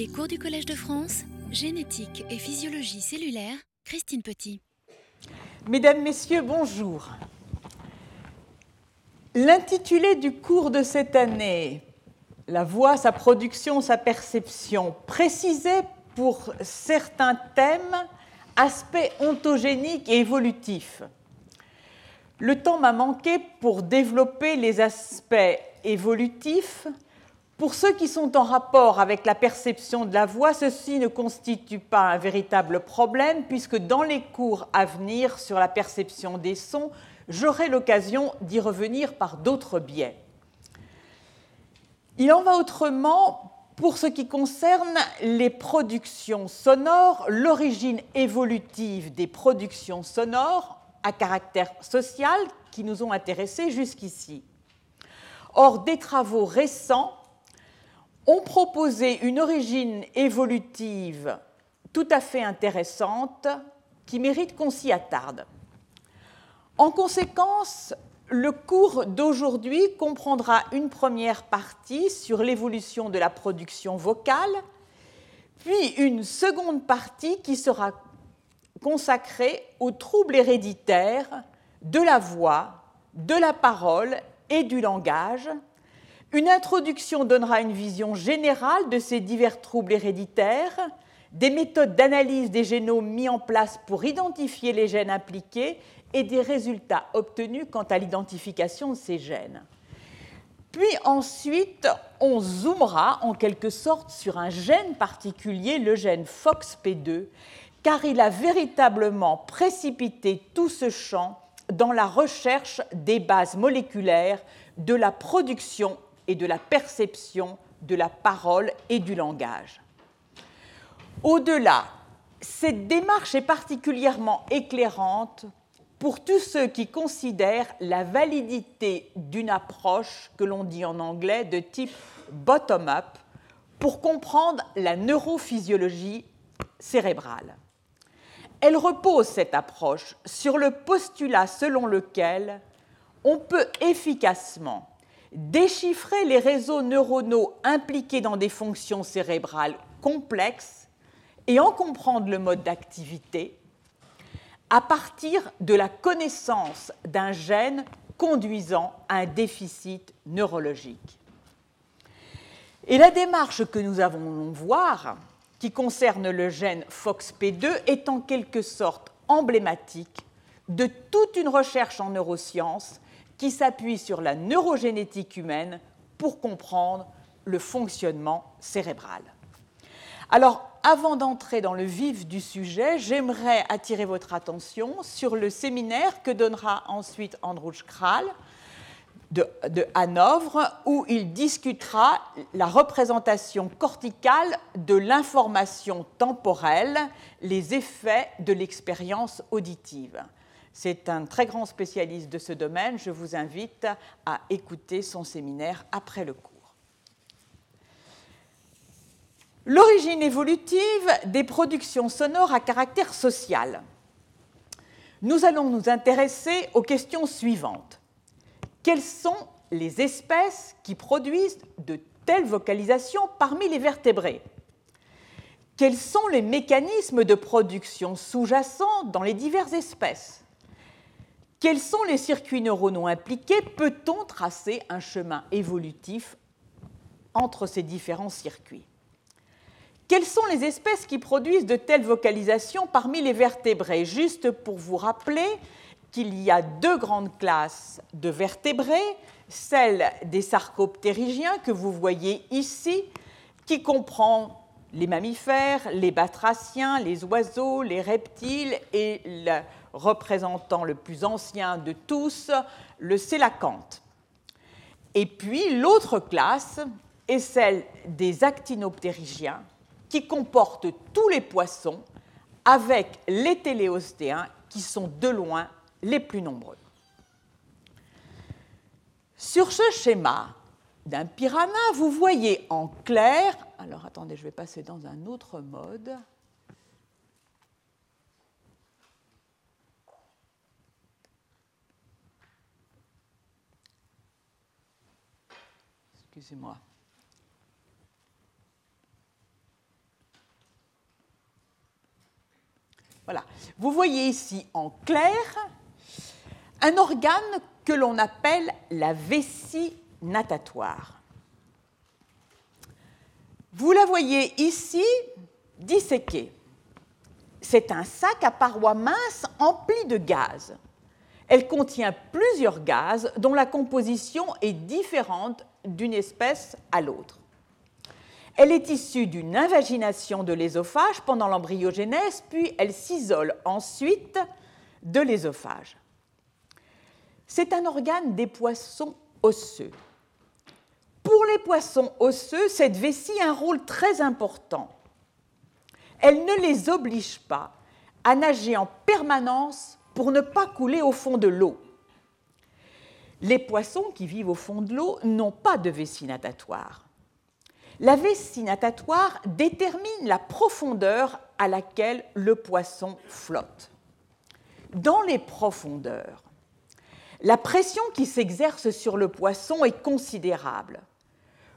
Les cours du Collège de France, génétique et physiologie cellulaire, Christine Petit. Mesdames, Messieurs, bonjour. L'intitulé du cours de cette année, La voix, sa production, sa perception, précisait pour certains thèmes aspects ontogéniques et évolutifs. Le temps m'a manqué pour développer les aspects évolutifs. Pour ceux qui sont en rapport avec la perception de la voix, ceci ne constitue pas un véritable problème puisque dans les cours à venir sur la perception des sons, j'aurai l'occasion d'y revenir par d'autres biais. Il en va autrement pour ce qui concerne les productions sonores, l'origine évolutive des productions sonores à caractère social qui nous ont intéressés jusqu'ici. Or, des travaux récents ont proposé une origine évolutive tout à fait intéressante qui mérite qu'on s'y attarde. En conséquence, le cours d'aujourd'hui comprendra une première partie sur l'évolution de la production vocale, puis une seconde partie qui sera consacrée aux troubles héréditaires de la voix, de la parole et du langage. Une introduction donnera une vision générale de ces divers troubles héréditaires, des méthodes d'analyse des génomes mis en place pour identifier les gènes impliqués et des résultats obtenus quant à l'identification de ces gènes. Puis ensuite, on zoomera en quelque sorte sur un gène particulier, le gène FOXP2, car il a véritablement précipité tout ce champ dans la recherche des bases moléculaires de la production et de la perception de la parole et du langage. Au-delà, cette démarche est particulièrement éclairante pour tous ceux qui considèrent la validité d'une approche que l'on dit en anglais de type bottom-up pour comprendre la neurophysiologie cérébrale. Elle repose cette approche sur le postulat selon lequel on peut efficacement déchiffrer les réseaux neuronaux impliqués dans des fonctions cérébrales complexes et en comprendre le mode d'activité à partir de la connaissance d'un gène conduisant à un déficit neurologique. Et la démarche que nous avons voir qui concerne le gène FOXP2 est en quelque sorte emblématique de toute une recherche en neurosciences qui s'appuie sur la neurogénétique humaine pour comprendre le fonctionnement cérébral. Alors, avant d'entrer dans le vif du sujet, j'aimerais attirer votre attention sur le séminaire que donnera ensuite Andrew Kral de, Hanovre, où il discutera la représentation corticale de l'information temporelle, les effets de l'expérience auditive. C'est un très grand spécialiste de ce domaine. Je vous invite à écouter son séminaire après le cours. L'origine évolutive des productions sonores à caractère social. Nous allons nous intéresser aux questions suivantes. Quelles sont les espèces qui produisent de telles vocalisations parmi les vertébrés? Quels sont les mécanismes de production sous-jacents dans les diverses espèces? Quels sont les circuits neuronaux impliqués? Peut-on tracer un chemin évolutif entre ces différents circuits? Quelles sont les espèces qui produisent de telles vocalisations parmi les vertébrés? Juste pour vous rappeler, qu'il y a deux grandes classes de vertébrés, celle des sarcoptérygiens que vous voyez ici, qui comprend les mammifères, les batraciens, les oiseaux, les reptiles et le représentant le plus ancien de tous, le sélacanthe. Et puis l'autre classe est celle des actinoptérygiens, qui comporte tous les poissons, avec les téléostéens qui sont de loin les plus nombreux. Sur ce schéma d'un piranha, vous voyez en clair, alors attendez, je vais passer dans un autre mode. excusez-moi. Voilà. Vous voyez ici en clair un organe que l'on appelle la vessie natatoire. Vous la voyez ici disséquée. C'est un sac à parois minces empli de gaz. Elle contient plusieurs gaz dont la composition est différente d'une espèce à l'autre. Elle est issue d'une invagination de l'ésophage pendant l'embryogénèse, puis elle s'isole ensuite de l'ésophage. C'est un organe des poissons osseux. Pour les poissons osseux, cette vessie a un rôle très important. Elle ne les oblige pas à nager en permanence pour ne pas couler au fond de l'eau. Les poissons qui vivent au fond de l'eau n'ont pas de vessie natatoire. La vessie natatoire détermine la profondeur à laquelle le poisson flotte. Dans les profondeurs, la pression qui s'exerce sur le poisson est considérable.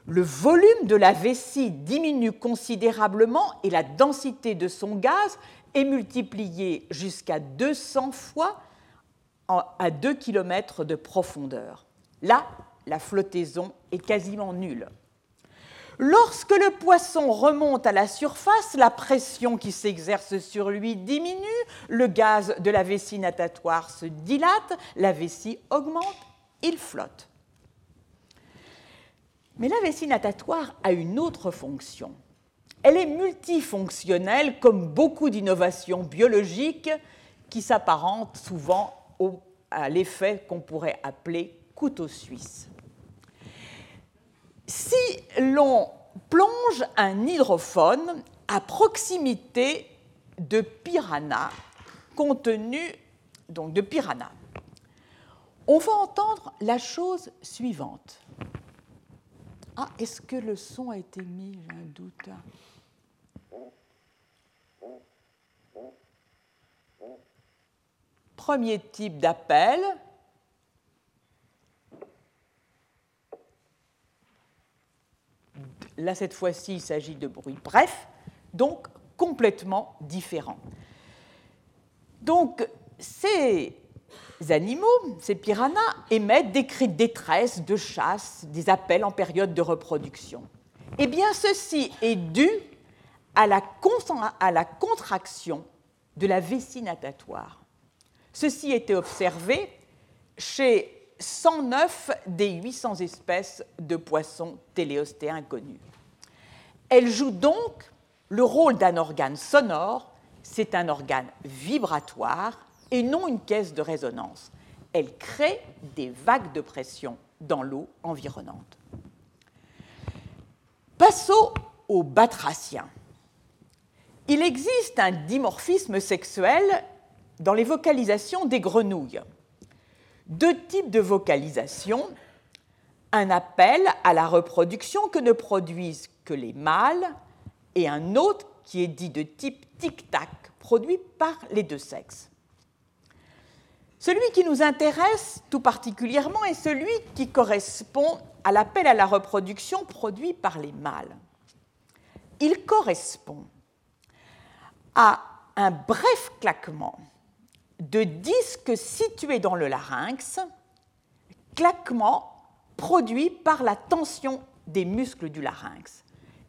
Le volume de la vessie diminue considérablement et la densité de son gaz est multipliée jusqu'à 200 fois à 2 km de profondeur. Là, la flottaison est quasiment nulle. Lorsque le poisson remonte à la surface, la pression qui s'exerce sur lui diminue, le gaz de la vessie natatoire se dilate, la vessie augmente, il flotte. Mais la vessie natatoire a une autre fonction. Elle est multifonctionnelle comme beaucoup d'innovations biologiques qui s'apparentent souvent à l'effet qu'on pourrait appeler couteau suisse. Si l'on plonge un hydrophone à proximité de piranha, contenu donc de piranha, on va entendre la chose suivante. Ah, est-ce que le son a été mis? J'ai un doute. Premier type d'appel. Là, cette fois-ci, il s'agit de bruits brefs, donc complètement différents. Donc, ces animaux, ces piranhas, émettent des cris de détresse, de chasse, des appels en période de reproduction. Eh bien, ceci est dû à la, à la contraction de la vessie natatoire. Ceci était observé chez 109 des 800 espèces de poissons téléostéens connus. Elle joue donc le rôle d'un organe sonore, c'est un organe vibratoire et non une caisse de résonance. Elle crée des vagues de pression dans l'eau environnante. Passons aux batraciens. Il existe un dimorphisme sexuel dans les vocalisations des grenouilles. Deux types de vocalisation. Un appel à la reproduction que ne produisent que les mâles et un autre qui est dit de type tic-tac, produit par les deux sexes. Celui qui nous intéresse tout particulièrement est celui qui correspond à l'appel à la reproduction produit par les mâles. Il correspond à un bref claquement de disques situés dans le larynx, claquement produit par la tension des muscles du larynx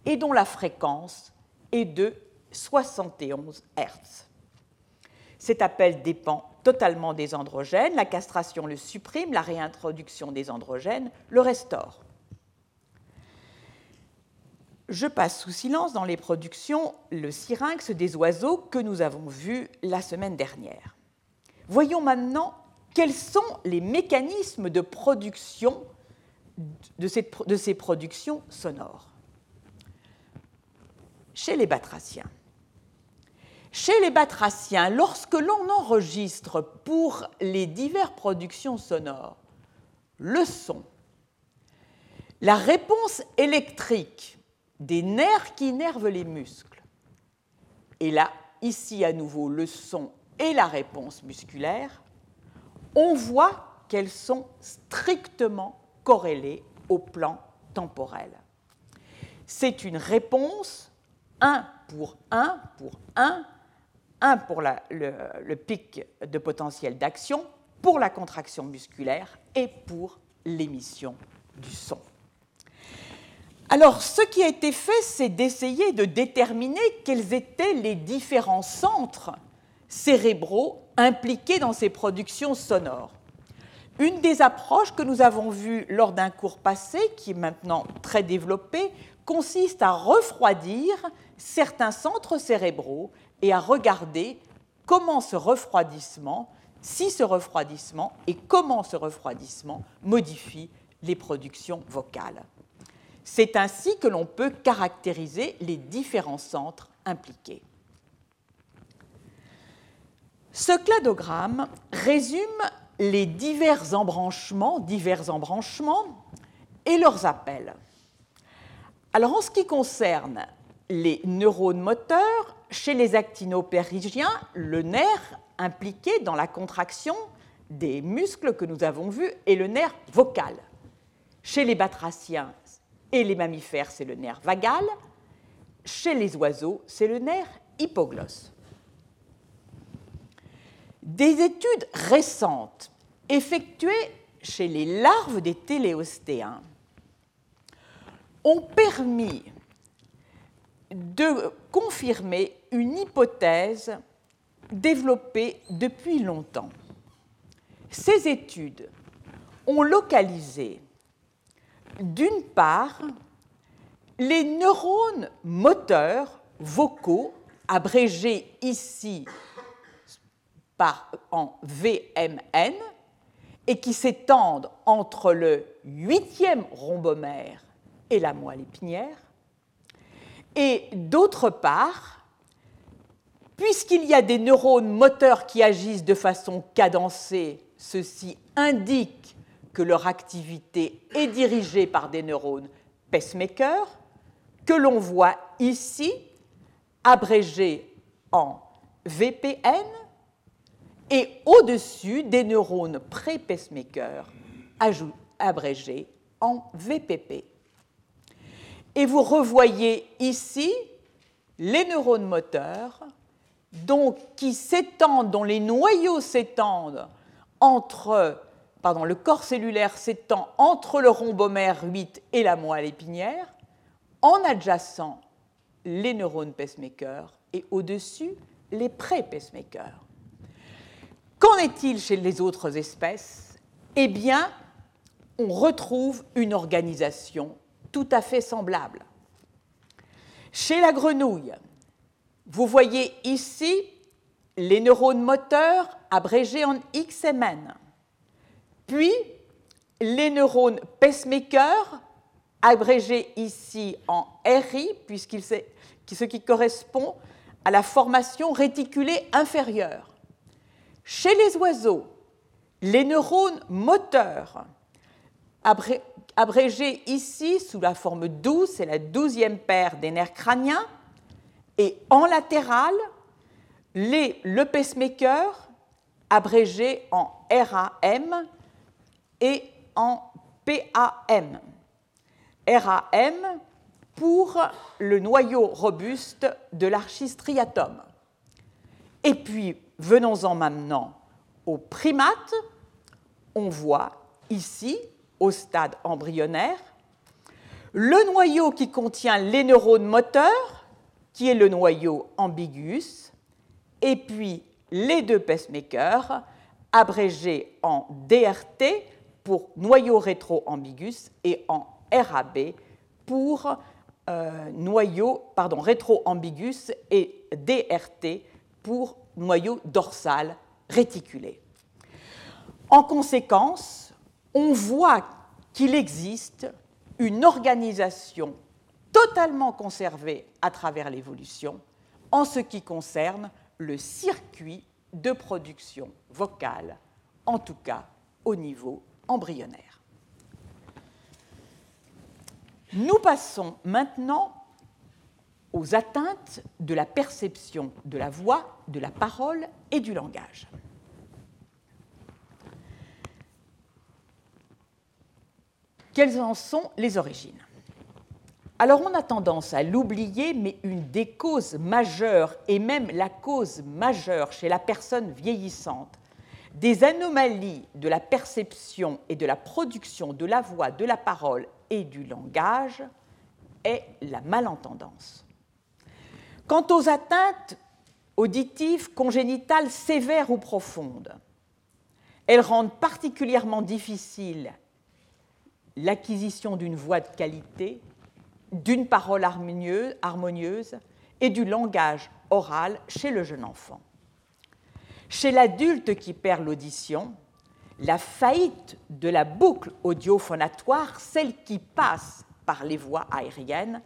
et dont la fréquence est de 71 Hz. Cet appel dépend totalement des androgènes, la castration le supprime, la réintroduction des androgènes le restaure. Je passe sous silence dans les productions le syrinx des oiseaux que nous avons vu la semaine dernière. Voyons maintenant quels sont les mécanismes de production de, ces productions sonores. Chez les batraciens. Chez les batraciens, lorsque l'on enregistre pour les diverses productions sonores le son, la réponse électrique des nerfs qui innervent les muscles, et là, ici à nouveau, le son et la réponse musculaire, on voit qu'elles sont strictement corrélées au plan temporel. C'est une réponse 1 pour 1 pour 1 un pour le, pic de potentiel d'action, pour la contraction musculaire et pour l'émission du son. Alors, ce qui a été fait, c'est d'essayer de déterminer quels étaient les différents centres cérébraux impliqués dans ces productions sonores. Une des approches que nous avons vues lors d'un cours passé, qui est maintenant très développée, consiste à refroidir certains centres cérébraux et à regarder comment ce refroidissement, si ce refroidissement et comment ce refroidissement modifie les productions vocales. C'est ainsi que l'on peut caractériser les différents centres impliqués. Ce cladogramme résume les divers embranchements, divers embranchements et leurs appels. Alors en ce qui concerne les neurones moteurs, chez les actinopérigiens, le nerf impliqué dans la contraction des muscles que nous avons vus est le nerf vocal. Chez les batraciens et les mammifères, c'est le nerf vagal. Chez les oiseaux, c'est le nerf hypoglosse. Des études récentes effectuées chez les larves des téléostéens ont permis de confirmer une hypothèse développée depuis longtemps. Ces études ont localisé, d'une part, les neurones moteurs vocaux, abrégés ici par, en VMN, et qui s'étendent entre le huitième rhombomère et la moelle épinière, et d'autre part, puisqu'il y a des neurones moteurs qui agissent de façon cadencée, ceci indique que leur activité est dirigée par des neurones pacemakers, que l'on voit ici abrégés en VPN, et au-dessus des neurones pré-pacemaker abrégés en VPP. Et vous revoyez ici les neurones moteurs donc, qui s'étendent, dont les noyaux s'étendent entre, pardon, le corps cellulaire s'étend entre le rhombomère 8 et la moelle épinière, en adjacent les neurones pacemaker et au-dessus les pré-pacemakers. Qu'en est-il chez les autres espèces? Eh bien, on retrouve une organisation tout à fait semblable. Chez la grenouille, vous voyez ici les neurones moteurs abrégés en XMN, puis les neurones pacemaker abrégés ici en RI, ce qui correspond à la formation réticulée inférieure. Chez les oiseaux, les neurones moteurs abrégé ici sous la forme 12, c'est la douzième paire des nerfs crâniens, et en latéral, les, le pacemaker abrégé en RAM et en PAM. RAM pour le noyau robuste de l'archistriatum. Et puis, venons-en maintenant aux primates. On voit ici au stade embryonnaire, le noyau qui contient les neurones moteurs, qui est le noyau ambiguus, et puis les deux pacemakers, abrégés en DRT pour noyau rétro-ambigus et en RAB pour euh, noyau pardon, rétro-ambigus et DRT pour noyau dorsal réticulé. En conséquence, on voit qu'il existe une organisation totalement conservée à travers l'évolution en ce qui concerne le circuit de production vocale, en tout cas au niveau embryonnaire. Nous passons maintenant aux atteintes de la perception de la voix, de la parole et du langage. Quelles en sont les origines? Alors on a tendance à l'oublier, mais une des causes majeures, et même la cause majeure chez la personne vieillissante, des anomalies de la perception et de la production de la voix, de la parole et du langage est la malentendance. Quant aux atteintes auditives congénitales sévères ou profondes, elles rendent particulièrement difficile l'acquisition d'une voix de qualité, d'une parole harmonieuse et du langage oral chez le jeune enfant. Chez l'adulte qui perd l'audition, la faillite de la boucle audiophonatoire, celle qui passe par les voies aériennes,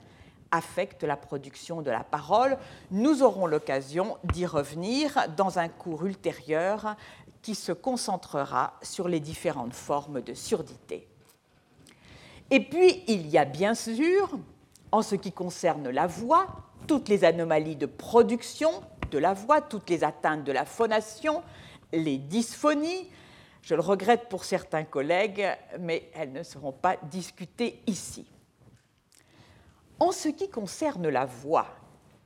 affecte la production de la parole. Nous aurons l'occasion d'y revenir dans un cours ultérieur qui se concentrera sur les différentes formes de surdité. Et puis, il y a bien sûr, en ce qui concerne la voix, toutes les anomalies de production de la voix, toutes les atteintes de la phonation, les dysphonies. Je le regrette pour certains collègues, mais elles ne seront pas discutées ici. En ce qui concerne la voix,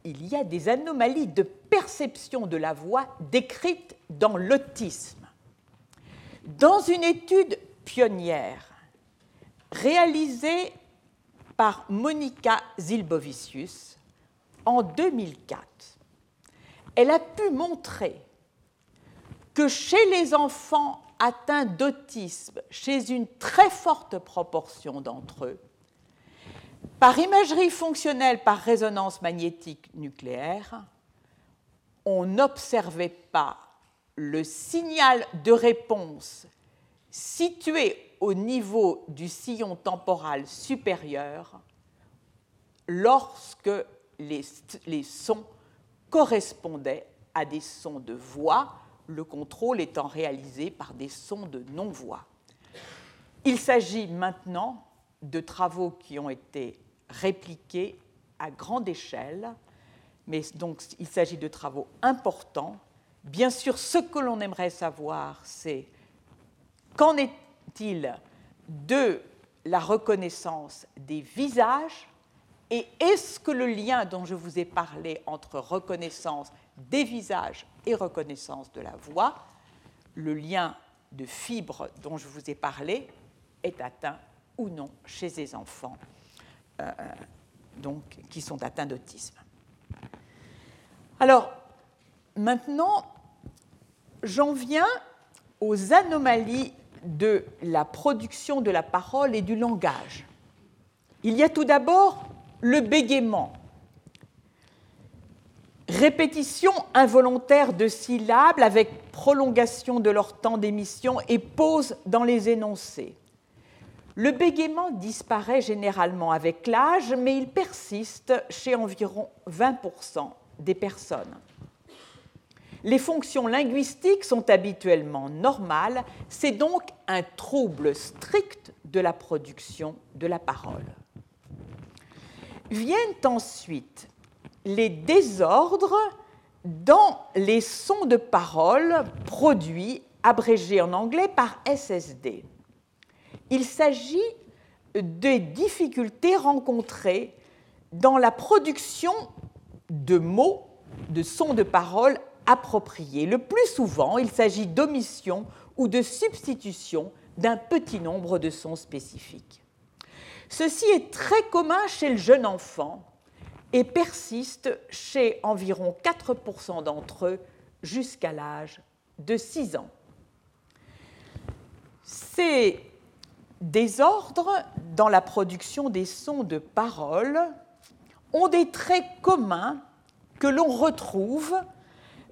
il y a des anomalies de perception de la voix décrites dans l'autisme. Dans une étude pionnière réalisée par Monica Zilbovicius en 2004, elle a pu montrer que chez les enfants atteints d'autisme, chez une très forte proportion d'entre eux, par imagerie fonctionnelle par résonance magnétique nucléaire, on n'observait pas le signal de réponse situé au niveau du sillon temporal supérieur lorsque les, sons correspondaient à des sons de voix, le contrôle étant réalisé par des sons de non-voix. Il s'agit maintenant de travaux qui ont été répliqués à grande échelle, mais donc il s'agit de travaux importants. Bien sûr, ce que l'on aimerait savoir, c'est qu'en est-il de la reconnaissance des visages et est-ce que le lien dont je vous ai parlé entre reconnaissance des visages et reconnaissance de la voix, le lien de fibres dont je vous ai parlé, est atteint ou non chez les enfants? Donc, qui sont atteints d'autisme. Alors, maintenant, j'en viens aux anomalies de la production de la parole et du langage. Il y a tout d'abord le bégaiement, répétition involontaire de syllabes avec prolongation de leur temps d'émission et pause dans les énoncés. Le bégaiement disparaît généralement avec l'âge, mais il persiste chez environ 20% des personnes. Les fonctions linguistiques sont habituellement normales, c'est donc un trouble strict de la production de la parole. Viennent ensuite les désordres dans les sons de parole produits, abrégés en anglais, par SSD il s'agit des difficultés rencontrées dans la production de mots, de sons de parole appropriés. Le plus souvent, il s'agit d'omission ou de substitution d'un petit nombre de sons spécifiques. Ceci est très commun chez le jeune enfant et persiste chez environ 4% d'entre eux jusqu'à l'âge de 6 ans. Désordres dans la production des sons de parole ont des traits communs que l'on retrouve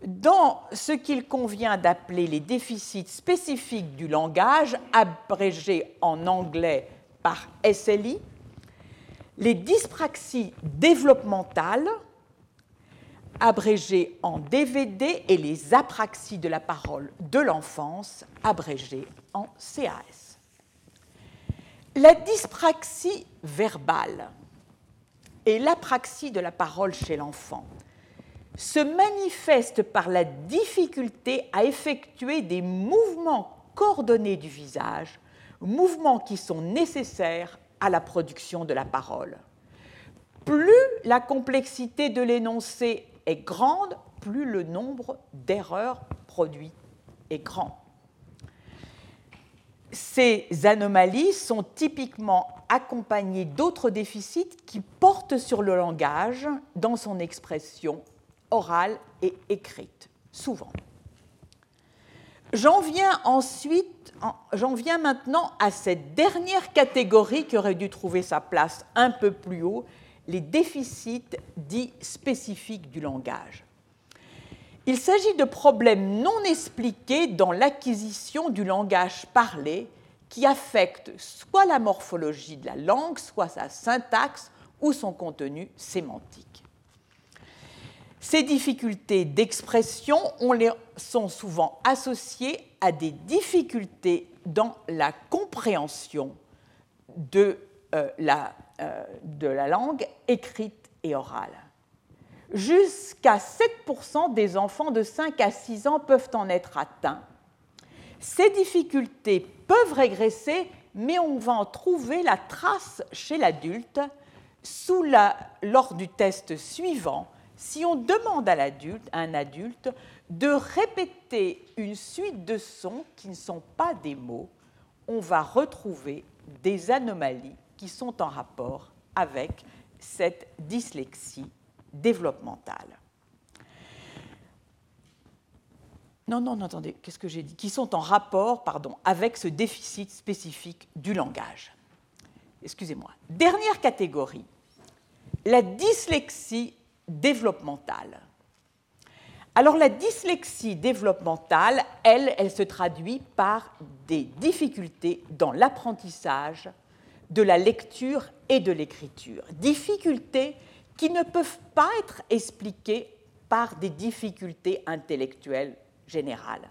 dans ce qu'il convient d'appeler les déficits spécifiques du langage, abrégés en anglais par SLI, les dyspraxies développementales, abrégées en DVD, et les apraxies de la parole de l'enfance, abrégées en CAS. La dyspraxie verbale et l'apraxie de la parole chez l'enfant se manifestent par la difficulté à effectuer des mouvements coordonnés du visage, mouvements qui sont nécessaires à la production de la parole. plus la complexité de l'énoncé est grande, plus le nombre d'erreurs produites est grand. Ces anomalies sont typiquement accompagnées d'autres déficits qui portent sur le langage dans son expression orale et écrite, souvent. J'en viens j'en viens maintenant à cette dernière catégorie qui aurait dû trouver sa place un peu plus haut, les déficits dits spécifiques du langage. Il s'agit de problèmes non expliqués dans l'acquisition du langage parlé qui affectent soit la morphologie de la langue, soit sa syntaxe ou son contenu sémantique. Ces difficultés d'expression sont souvent associées à des difficultés dans la compréhension de, euh, euh, de la langue écrite et orale. Jusqu'à 7% des enfants de 5 à 6 ans peuvent en être atteints. Ces difficultés peuvent régresser, mais on va en trouver la trace chez l'adulte lors du test suivant si on demande à, l'adulte, un adulte de répéter une suite de sons qui ne sont pas des mots, on va retrouver des anomalies qui sont en rapport avec cette dyslexie développementale. Non, non, non, attendez, qu'est-ce que j'ai dit? Qui sont en rapport, pardon, avec ce déficit spécifique du langage. Excusez-moi. Dernière catégorie, la dyslexie développementale. Alors la dyslexie développementale, elle, elle se traduit par des difficultés dans l'apprentissage de la lecture et de l'écriture. Difficultés qui ne peuvent pas être expliquées par des difficultés intellectuelles générales.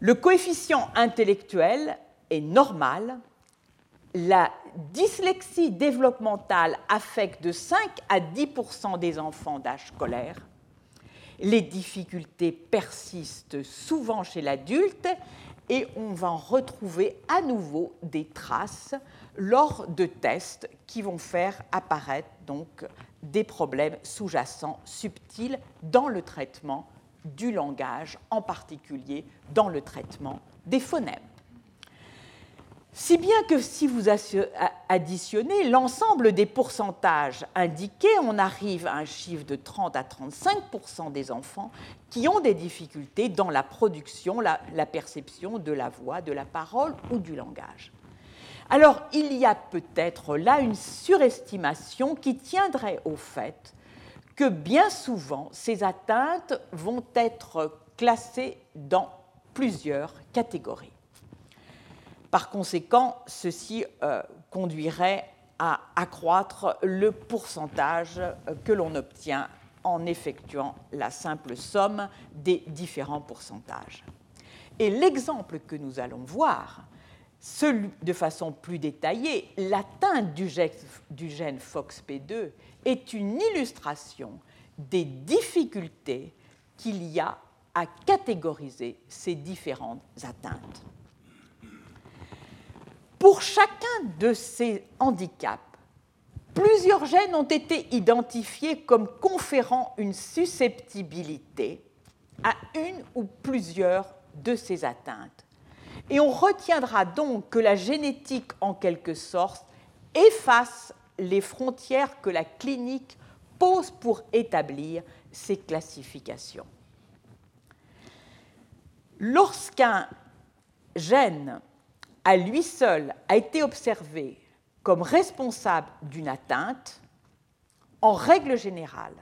Le coefficient intellectuel est normal la dyslexie développementale affecte de 5 à 10% des enfants d'âge scolaire. Les difficultés persistent souvent chez l'adulte et on va en retrouver à nouveau des traces lors de tests qui vont faire apparaître donc des problèmes sous-jacents subtils dans le traitement du langage, en particulier dans le traitement des phonèmes. Si bien que si vous additionnez l'ensemble des pourcentages indiqués, on arrive à un chiffre de 30 à 35% des enfants qui ont des difficultés dans la production, la, perception de la voix, de la parole ou du langage. Alors, il y a peut-être là une surestimation qui tiendrait au fait que bien souvent, ces atteintes vont être classées dans plusieurs catégories. Par conséquent, ceci euh, conduirait à accroître le pourcentage que l'on obtient en effectuant la simple somme des différents pourcentages. Et l'exemple que nous allons voir, de façon plus détaillée, l'atteinte du gène FOXP2 est une illustration des difficultés qu'il y a à catégoriser ces différentes atteintes. Pour chacun de ces handicaps, plusieurs gènes ont été identifiés comme conférant une susceptibilité à une ou plusieurs de ces atteintes. Et on retiendra donc que la génétique, en quelque sorte, efface les frontières que la clinique pose pour établir ces classifications. Lorsqu'un gène à lui seul a été observé comme responsable d'une atteinte, en règle générale,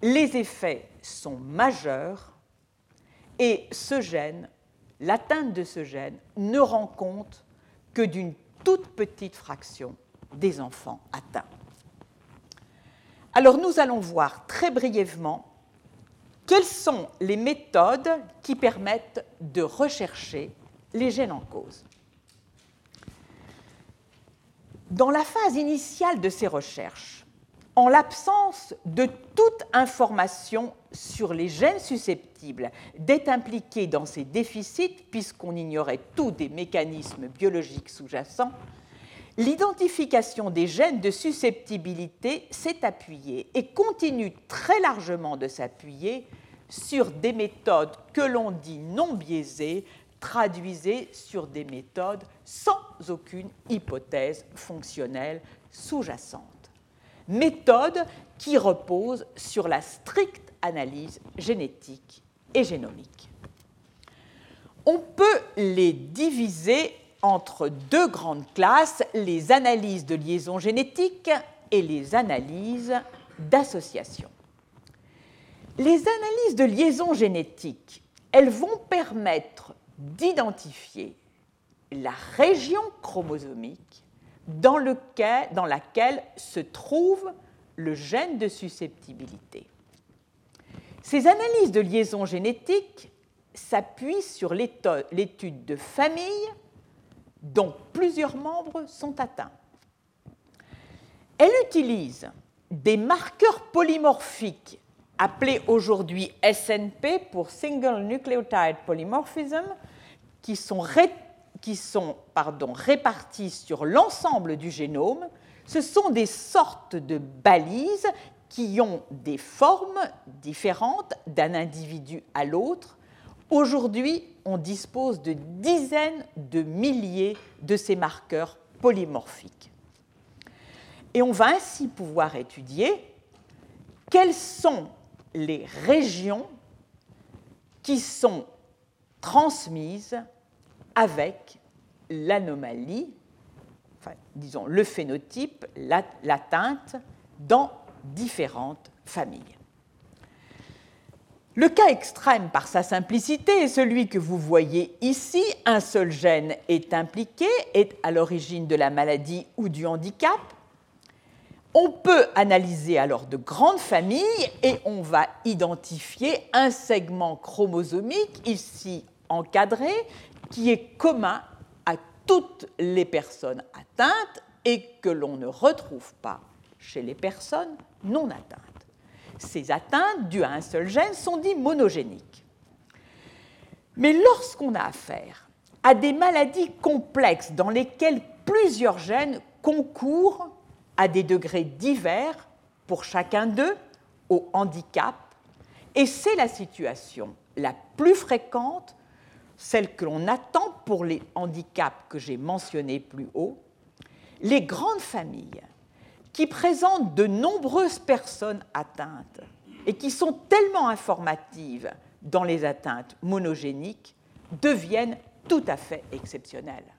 les effets sont majeurs et ce gène, l'atteinte de ce gène, ne rend compte que d'une toute petite fraction des enfants atteints. Alors nous allons voir très brièvement quelles sont les méthodes qui permettent de rechercher les gènes en cause. Dans la phase initiale de ces recherches, en l'absence de toute information sur les gènes susceptibles d'être impliqués dans ces déficits, puisqu'on ignorait tous des mécanismes biologiques sous-jacents, l'identification des gènes de susceptibilité s'est appuyée et continue très largement de s'appuyer sur des méthodes que l'on dit non biaisées, traduisées sur des méthodes sans aucune hypothèse fonctionnelle sous-jacente. Méthodes qui reposent sur la stricte analyse génétique et génomique. On peut les diviser entre deux grandes classes, les analyses de liaison génétique et les analyses d'association. Les analyses de liaison génétique, elles vont permettre d'identifier la région chromosomique dans, laquelle se trouve le gène de susceptibilité. Ces analyses de liaison génétique s'appuient sur l'étude de familles dont plusieurs membres sont atteints. Elle utilise des marqueurs polymorphiques appelés aujourd'hui SNP pour Single Nucleotide Polymorphism, qui sont, qui sont pardon, répartis sur l'ensemble du génome. Ce sont des sortes de balises qui ont des formes différentes d'un individu à l'autre. Aujourd'hui, on dispose de dizaines de milliers de ces marqueurs polymorphiques. Et on va ainsi pouvoir étudier quelles sont les régions qui sont transmises avec l'anomalie, enfin, disons le phénotype, l'atteinte dans différentes familles. Le cas extrême par sa simplicité est celui que vous voyez ici. Un seul gène est impliqué, est à l'origine de la maladie ou du handicap. On peut analyser alors de grandes familles et on va identifier un segment chromosomique, ici encadré, qui est commun à toutes les personnes atteintes et que l'on ne retrouve pas chez les personnes non atteintes. Ces atteintes dues à un seul gène sont dites monogéniques. Mais lorsqu'on a affaire à des maladies complexes dans lesquelles plusieurs gènes concourent à des degrés divers pour chacun d'eux au handicap, et c'est la situation la plus fréquente, celle que l'on attend pour les handicaps que j'ai mentionnés plus haut, les grandes familles qui présentent de nombreuses personnes atteintes et qui sont tellement informatives dans les atteintes monogéniques deviennent tout à fait exceptionnelles.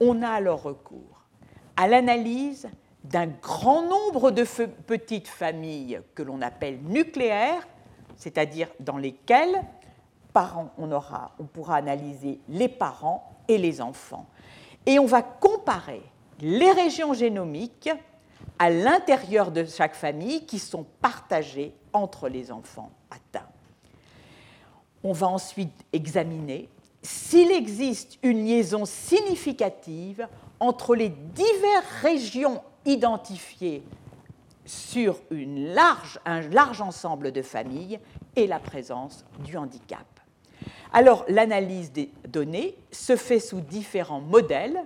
On a alors recours à l'analyse d'un grand nombre de petites familles que l'on appelle nucléaires, c'est-à-dire dans lesquelles parents, on, aura, on pourra analyser les parents et les enfants. Et on va comparer les régions génomiques à l'intérieur de chaque famille qui sont partagées entre les enfants atteints. On va ensuite examiner s'il existe une liaison significative entre les diverses régions identifiées sur un large ensemble de familles et la présence du handicap. Alors, l'analyse des données se fait sous différents modèles.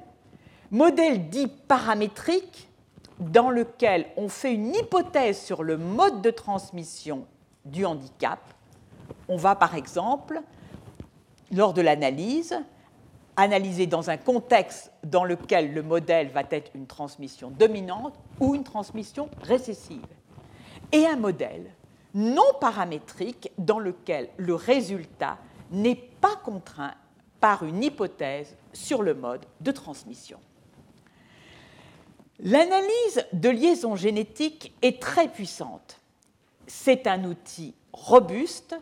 Modèle dit paramétrique, dans lequel on fait une hypothèse sur le mode de transmission du handicap. On va par exemple, lors de l'analyse, analyser dans un contexte dans lequel le modèle va être une transmission dominante ou une transmission récessive. Et un modèle non paramétrique dans lequel le résultat n'est pas contraint par une hypothèse sur le mode de transmission. L'analyse de liaison génétique est très puissante. C'est un outil robuste,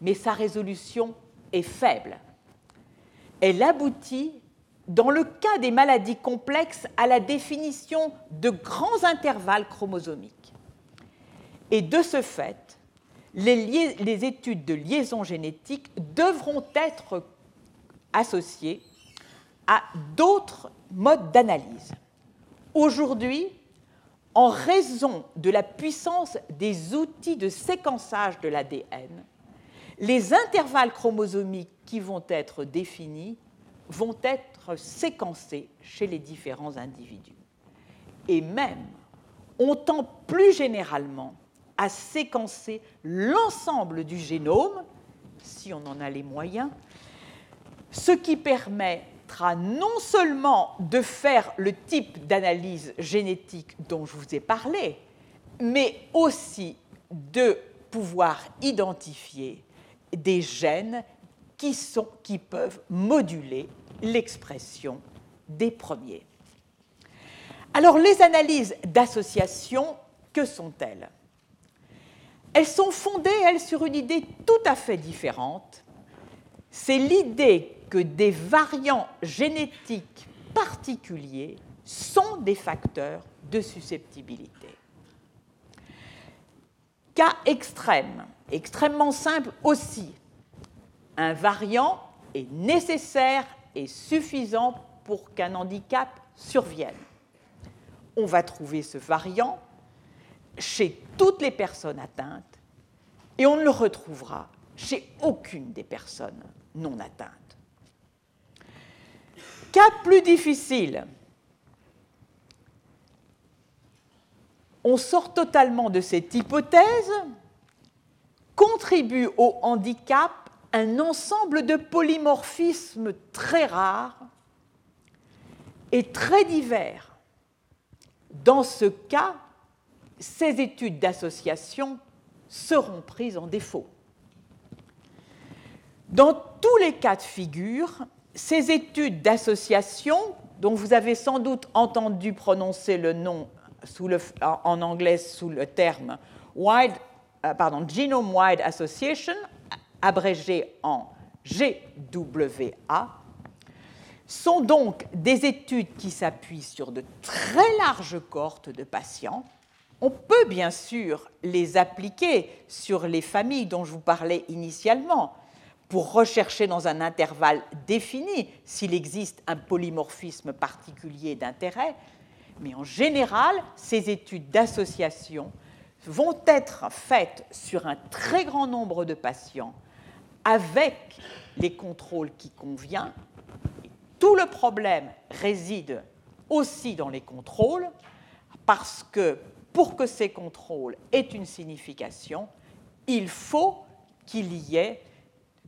mais sa résolution est faible. Elle aboutit, dans le cas des maladies complexes, à la définition de grands intervalles chromosomiques. Et de ce fait, les, études de liaison génétique devront être associées à d'autres modes d'analyse. Aujourd'hui, en raison de la puissance des outils de séquençage de l'ADN, les intervalles chromosomiques qui vont être définis vont être séquencés chez les différents individus. Et même, on tend plus généralement à séquencer l'ensemble du génome, si on en a les moyens, ce qui permettra non seulement de faire le type d'analyse génétique dont je vous ai parlé, mais aussi de pouvoir identifier des gènes qui, qui peuvent moduler l'expression des premiers. Alors les analyses d'association, que sont-elles? Elles sont fondées, elles, sur une idée tout à fait différente. C'est l'idée que des variants génétiques particuliers sont des facteurs de susceptibilité. Cas extrême, extrêmement simple aussi. Un variant est nécessaire et suffisant pour qu'un handicap survienne. On va trouver ce variant chez toutes les personnes atteintes et on ne le retrouvera chez aucune des personnes non atteintes. Cas plus difficile, on sort totalement de cette hypothèse, contribue au handicap un ensemble de polymorphismes très rares et très divers. Dans ce cas, ces études d'association seront prises en défaut. Dans tous les cas de figure, ces études d'association, dont vous avez sans doute entendu prononcer le nom en anglais sous le terme euh, Genome Wide Association, abrégé en GWA, sont donc des études qui s'appuient sur de très larges cohortes de patients. On peut bien sûr les appliquer sur les familles dont je vous parlais initialement pour rechercher dans un intervalle défini s'il existe un polymorphisme particulier d'intérêt, mais en général, ces études d'association vont être faites sur un très grand nombre de patients avec les contrôles qui conviennent. Tout le problème réside aussi dans les contrôles, parce que pour que ces contrôles aient une signification, il faut qu'il y ait,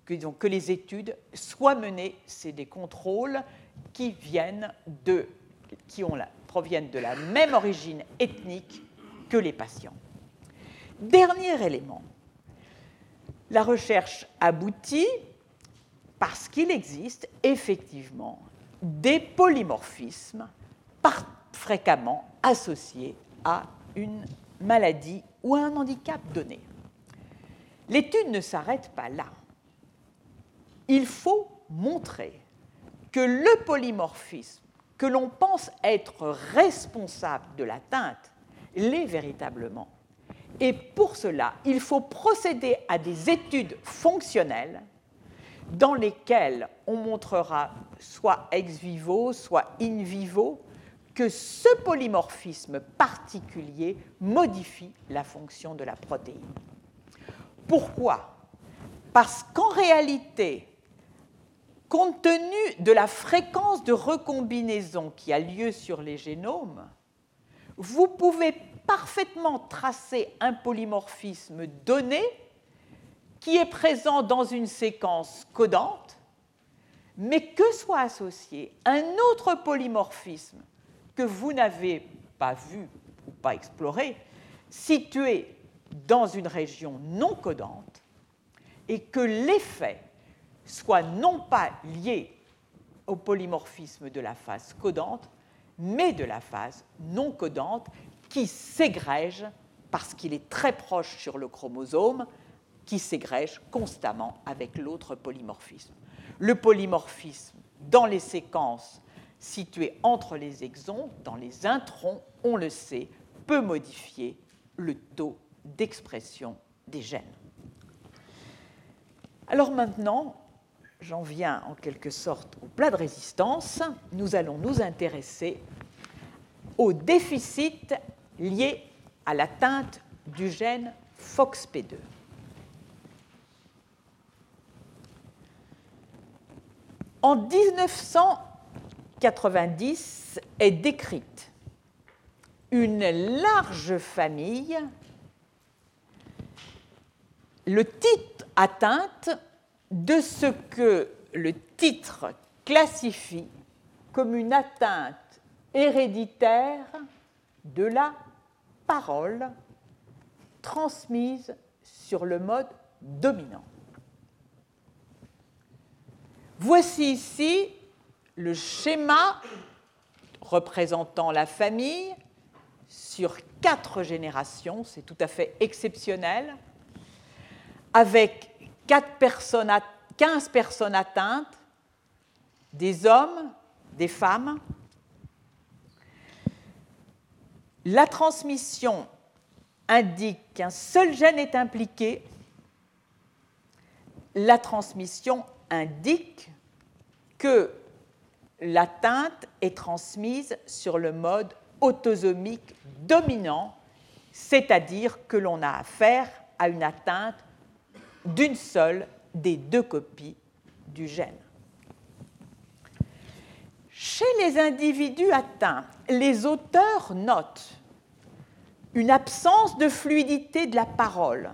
que, que les études soient menées, c'est des contrôles qui viennent de, qui proviennent de la même origine ethnique que les patients. Dernier élément, la recherche aboutit parce qu'il existe effectivement des polymorphismes fréquemment associés à une maladie ou un handicap donné. L'étude ne s'arrête pas là. Il faut montrer que le polymorphisme que l'on pense être responsable de l'atteinte l'est véritablement. Et pour cela, il faut procéder à des études fonctionnelles dans lesquelles on montrera soit ex vivo, soit in vivo, que ce polymorphisme particulier modifie la fonction de la protéine. Pourquoi? Parce qu'en réalité, Compte tenu de la fréquence de recombinaison qui a lieu sur les génomes, vous pouvez parfaitement tracer un polymorphisme donné qui est présent dans une séquence codante, mais que soit associé un autre polymorphisme que vous n'avez pas vu ou pas exploré, situé dans une région non codante, et que l'effet soit non pas lié au polymorphisme de la phase codante, mais de la phase non codante qui ségrège, parce qu'il est très proche sur le chromosome, qui ségrège constamment avec l'autre polymorphisme. Le polymorphisme dans les séquences situées entre les exons, dans les introns, on le sait, peut modifier le taux d'expression des gènes. Alors maintenant, j'en viens en quelque sorte au plat de résistance, nous allons nous intéresser au déficit lié à l'atteinte du gène FOXP2. En 1990 est décrite une large famille, le titre atteinte de ce que le titre classifie comme une atteinte héréditaire de la parole transmise sur le mode dominant. Voici ici le schéma représentant la famille sur quatre générations, c'est tout à fait exceptionnel, avec 15 personnes atteintes, des hommes, des femmes. La transmission indique qu'un seul gène est impliqué. La transmission indique que l'atteinte est transmise sur le mode autosomique dominant, c'est-à-dire que l'on a affaire à une atteinte d'une seule des deux copies du gène. Chez les individus atteints, les auteurs notent une absence de fluidité de la parole,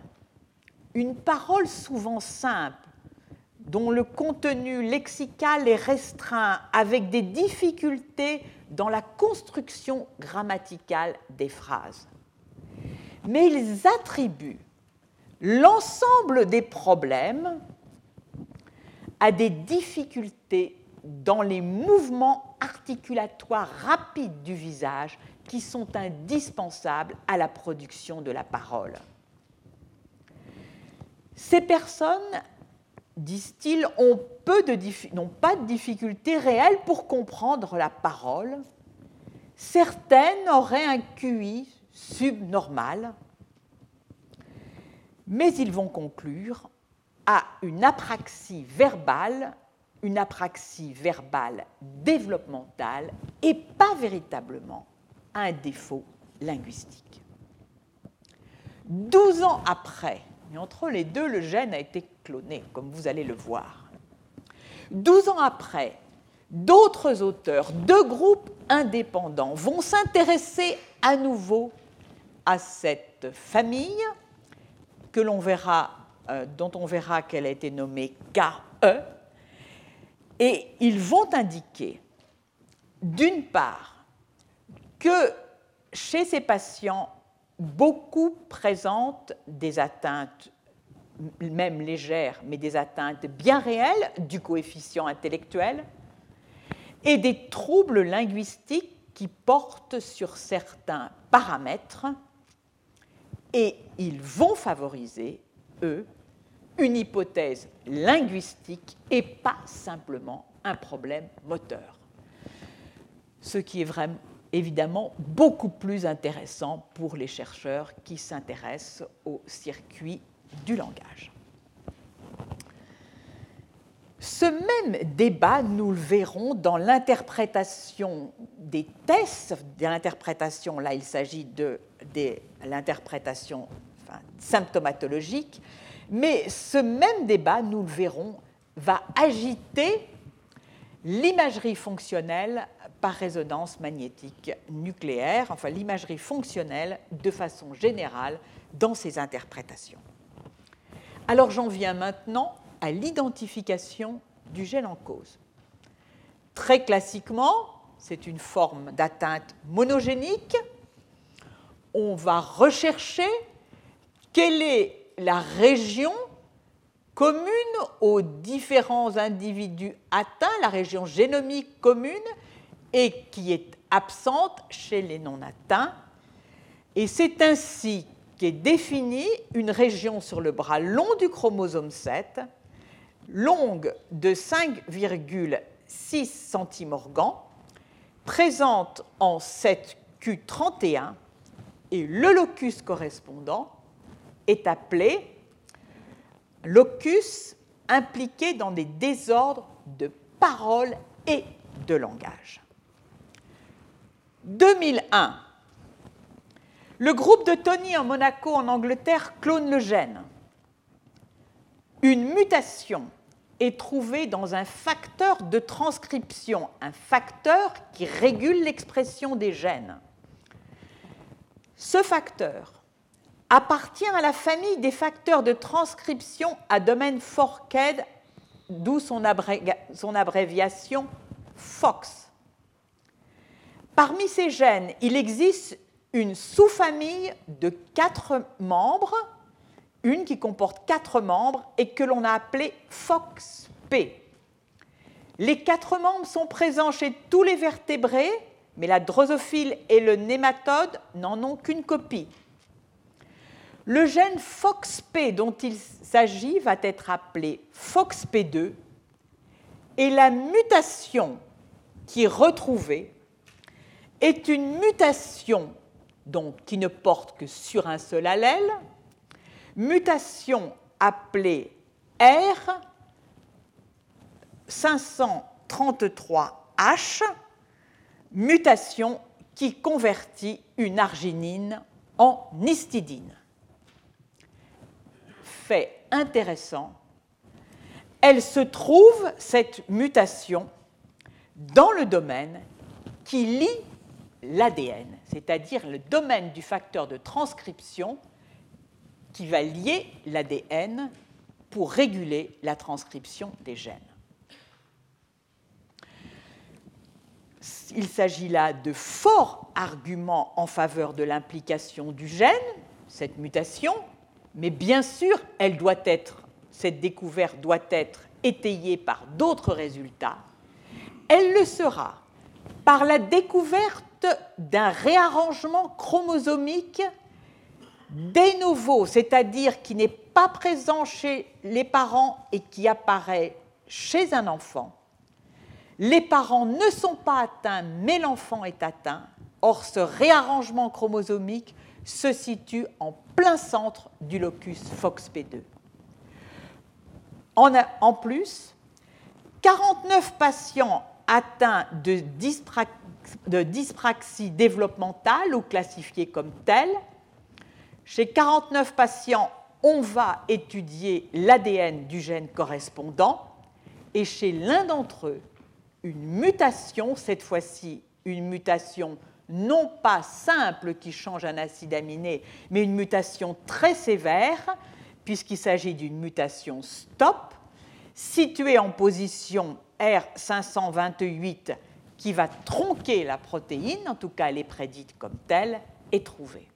une parole souvent simple, dont le contenu lexical est restreint, avec des difficultés dans la construction grammaticale des phrases. Mais ils attribuent l'ensemble des problèmes à des difficultés dans les mouvements articulatoires rapides du visage qui sont indispensables à la production de la parole. Ces personnes disent-ils, ont n'ont pas de difficultés réelles pour comprendre la parole. Certaines auraient un QI subnormal, mais ils vont conclure à une apraxie verbale, une apraxie verbale développementale et pas véritablement un défaut linguistique. Douze ans après, et entre les deux, le gène a été cloné, comme vous allez le voir. Douze ans après, d'autres auteurs, deux groupes indépendants vont s'intéresser à nouveau à cette famille que l'on verra, euh, dont on verra qu'elle a été nommée KE, et ils vont indiquer, d'une part, que chez ces patients, beaucoup présentent des atteintes même légères, mais des atteintes bien réelles du coefficient intellectuel, et des troubles linguistiques qui portent sur certains paramètres, et ils vont favoriser, eux, une hypothèse linguistique et pas simplement un problème moteur. Ce qui est vraiment évidemment beaucoup plus intéressant pour les chercheurs qui s'intéressent aux circuits du langage. Ce même débat, nous le verrons dans l'interprétation des tests, de l'interprétation, là il s'agit de, l'interprétation symptomatologique, mais ce même débat, nous le verrons, va agiter l'imagerie fonctionnelle par résonance magnétique nucléaire, enfin l'imagerie fonctionnelle de façon générale dans ces interprétations. Alors j'en viens maintenant à l'identification du gène en cause. Très classiquement, c'est une forme d'atteinte monogénique. On va rechercher quelle est la région commune aux différents individus atteints, la région génomique commune, et qui est absente chez les non-atteints. Et c'est ainsi qu'est définie une région sur le bras long du chromosome 7, longue de 5,6 centimorgans, présente en 7Q31, et le locus correspondant est appelé locus impliqué dans des désordres de parole et de langage. 2001. Le groupe de Tony en Monaco, en Angleterre, clone le gène. Une mutation est trouvé dans un facteur de transcription, un facteur qui régule l'expression des gènes. Ce facteur appartient à la famille des facteurs de transcription à domaine Forked, d'où son, abréviation FOX. Parmi ces gènes, il existe une sous-famille de quatre membres, une qui comporte quatre membres et que l'on a appelée FOXP. Les quatre membres sont présents chez tous les vertébrés, mais la drosophile et le nématode n'en ont qu'une copie. Le gène FOXP dont il s'agit va être appelé FOXP2 et la mutation qui est retrouvée est une mutation donc, qui ne porte que sur un seul allèle, mutation appelée R 533H, mutation qui convertit une arginine en histidine. Fait intéressant, elle se trouve, cette mutation, dans le domaine qui lie l'ADN, c'est-à-dire le domaine du facteur de transcription qui va lier l'ADN pour réguler la transcription des gènes. Il s'agit là de forts arguments en faveur de l'implication du gène, cette mutation, mais bien sûr, elle doit être, cette découverte doit être étayée par d'autres résultats. Elle le sera par la découverte d'un réarrangement chromosomique de novo, c'est-à-dire qui n'est pas présent chez les parents et qui apparaît chez un enfant. Les parents ne sont pas atteints, mais l'enfant est atteint. Or, ce réarrangement chromosomique se situe en plein centre du locus FOXP2. En, en plus, 49 patients atteints de dyspraxie développementale ou classifiée comme telle. Chez 49 patients, on va étudier l'ADN du gène correspondant et chez l'un d'entre eux, une mutation, cette fois-ci une mutation non pas simple qui change un acide aminé, mais une mutation très sévère, puisqu'il s'agit d'une mutation stop, située en position R528 qui va tronquer la protéine, en tout cas elle est prédite comme telle, est trouvée.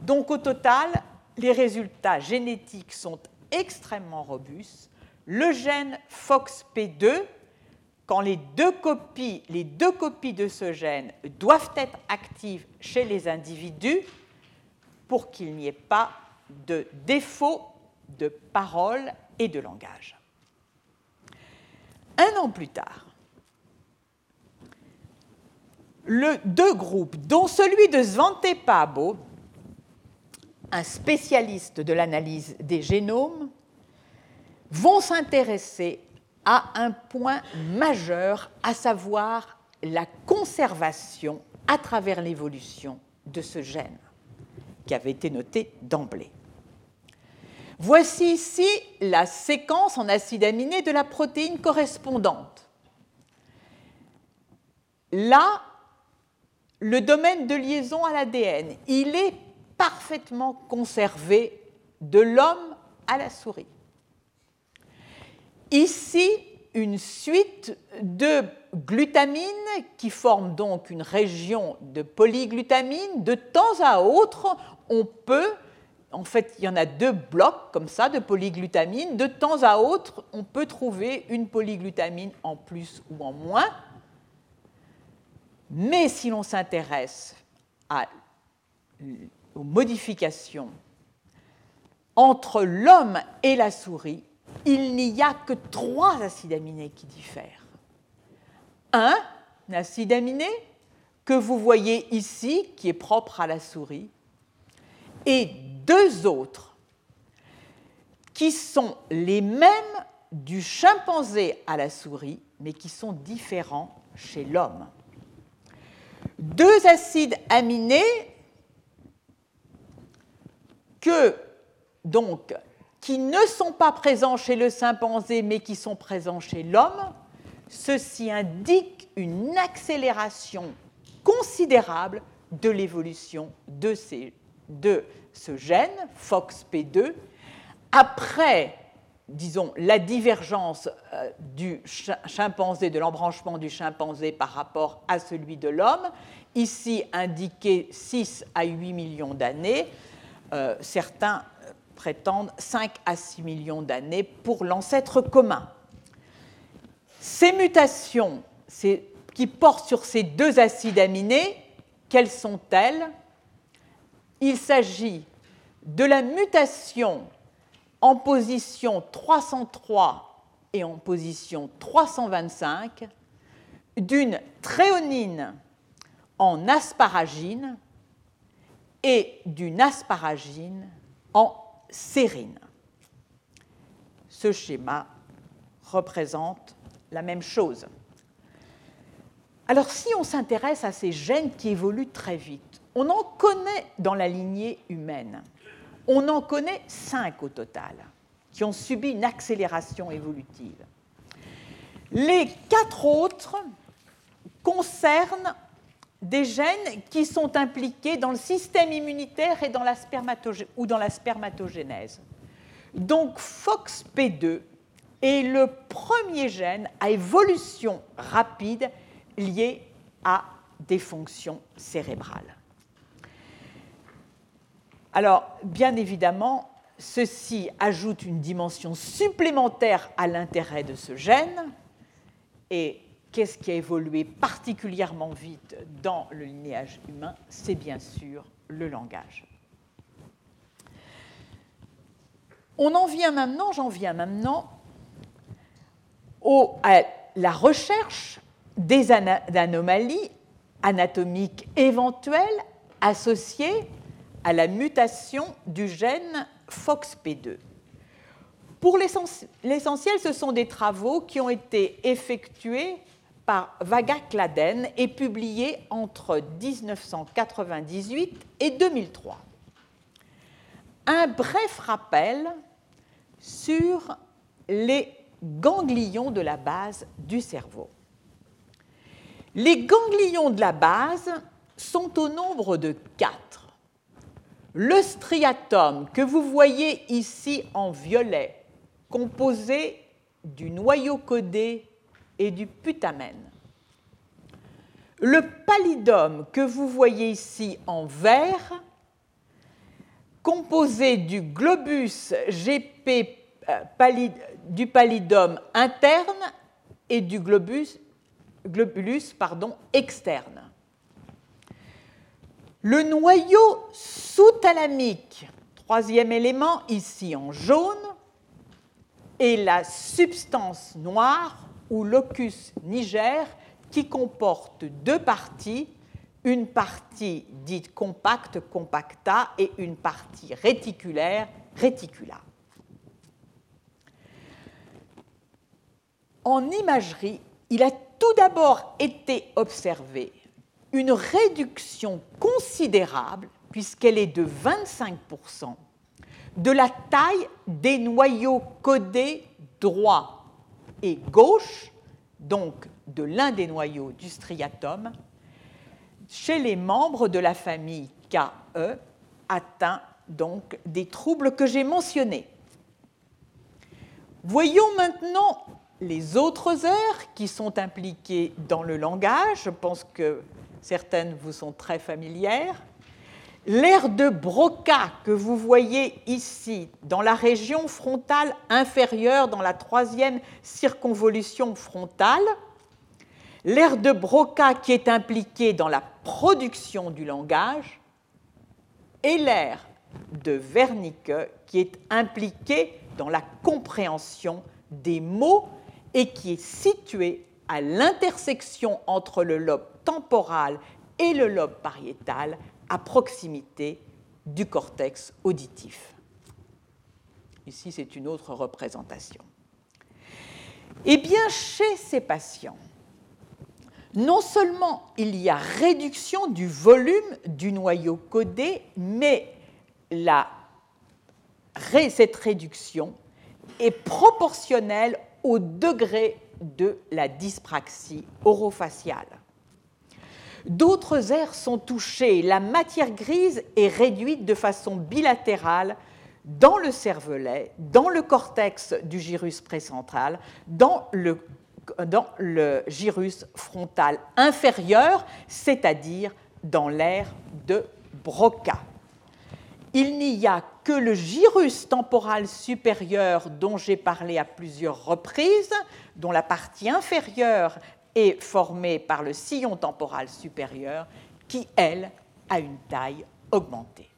Donc au total, les résultats génétiques sont extrêmement robustes. Le gène FOXP2, quand les deux copies, les deux copies de ce gène doivent être actives chez les individus pour qu'il n'y ait pas de défaut de parole et de langage. Un an plus tard, le, deux groupes, dont celui de Svante Pabo, un spécialiste de l'analyse des génomes, vont s'intéresser à un point majeur, à savoir la conservation à travers l'évolution de ce gène, qui avait été noté d'emblée. Voici ici la séquence en acide aminé de la protéine correspondante. Là, le domaine de liaison à l'ADN, il est parfaitement conservé de l'homme à la souris. Ici, une suite de glutamines qui forment donc une région de polyglutamine. De temps à autre, on peut, en fait, il y en a deux blocs comme ça de polyglutamine. De temps à autre, on peut trouver une polyglutamine en plus ou en moins. Mais si l'on s'intéresse aux modifications entre l'homme et la souris, il n'y a que trois acides aminés qui diffèrent. Un, acide aminé que vous voyez ici, qui est propre à la souris, et deux autres qui sont les mêmes du chimpanzé à la souris, mais qui sont différents chez l'homme. Deux acides aminés que, donc, qui ne sont pas présents chez le chimpanzé mais qui sont présents chez l'homme, ceci indique une accélération considérable de l'évolution de, de, ce gène, FOXP2, après, disons, la divergence euh, du chimpanzé, de l'embranchement du chimpanzé par rapport à celui de l'homme, ici indiqué 6 à 8 millions d'années. Euh, certains prétendent 5 à 6 millions d'années pour l'ancêtre commun. Ces mutations qui portent sur ces deux acides aminés, quelles sont-elles? Il s'agit de la mutation en position 303 et en position 325 d'une tréonine en asparagine et d'une asparagine en sérine. Ce schéma représente la même chose. Alors si on s'intéresse à ces gènes qui évoluent très vite, on en connaît dans la lignée humaine. On en connaît cinq au total qui ont subi une accélération évolutive. Les quatre autres concernent des gènes qui sont impliqués dans le système immunitaire et dans la ou dans la spermatogénèse. Donc FOXP2 est le premier gène à évolution rapide lié à des fonctions cérébrales. Alors, bien évidemment, ceci ajoute une dimension supplémentaire à l'intérêt de ce gène et qu'est-ce qui a évolué particulièrement vite dans le linéage humain? C'est bien sûr le langage. On en vient maintenant, j'en viens maintenant à la recherche des anomalies anatomiques éventuelles associées à la mutation du gène FOXP2. Pour l'essentiel, ce sont des travaux qui ont été effectués par Vaga Kladen et publié entre 1998 et 2003. Un bref rappel sur les ganglions de la base du cerveau. Les ganglions de la base sont au nombre de quatre. Le striatum que vous voyez ici en violet, composé du noyau codé et du putamen. Le pallidum que vous voyez ici en vert, composé du globus GP euh, du pallidum interne et du globus, globulus pardon, externe. Le noyau sous-thalamique, troisième élément ici en jaune, est la substance noire ou locus niger qui comporte deux parties, une partie dite compacte, compacta, et une partie réticulaire, réticula. En imagerie, il a tout d'abord été observé une réduction considérable, puisqu'elle est de 25%, de la taille des noyaux codés droits et gauche, donc de l'un des noyaux du striatum, chez les membres de la famille KE atteints donc des troubles que j'ai mentionnés. Voyons maintenant les autres aires qui sont impliquées dans le langage. Je pense que certaines vous sont très familières. L'aire de Broca que vous voyez ici, dans la région frontale inférieure, dans la troisième circonvolution frontale, l'aire de Broca qui est impliquée dans la production du langage, et l'aire de Wernicke qui est impliquée dans la compréhension des mots et qui est située à l'intersection entre le lobe temporal et le lobe pariétal à proximité du cortex auditif. Ici, c'est une autre représentation. Eh bien, chez ces patients, non seulement il y a réduction du volume du noyau codé, mais cette réduction est proportionnelle au degré de la dyspraxie orofaciale. D'autres aires sont touchées. La matière grise est réduite de façon bilatérale dans le cervelet, dans le cortex du gyrus précentral, dans le, gyrus frontal inférieur, c'est-à-dire dans l'aire de Broca. Il n'y a que le gyrus temporal supérieur dont j'ai parlé à plusieurs reprises, dont la partie inférieure est formée par le sillon temporal supérieur, qui, elle, a une taille augmentée.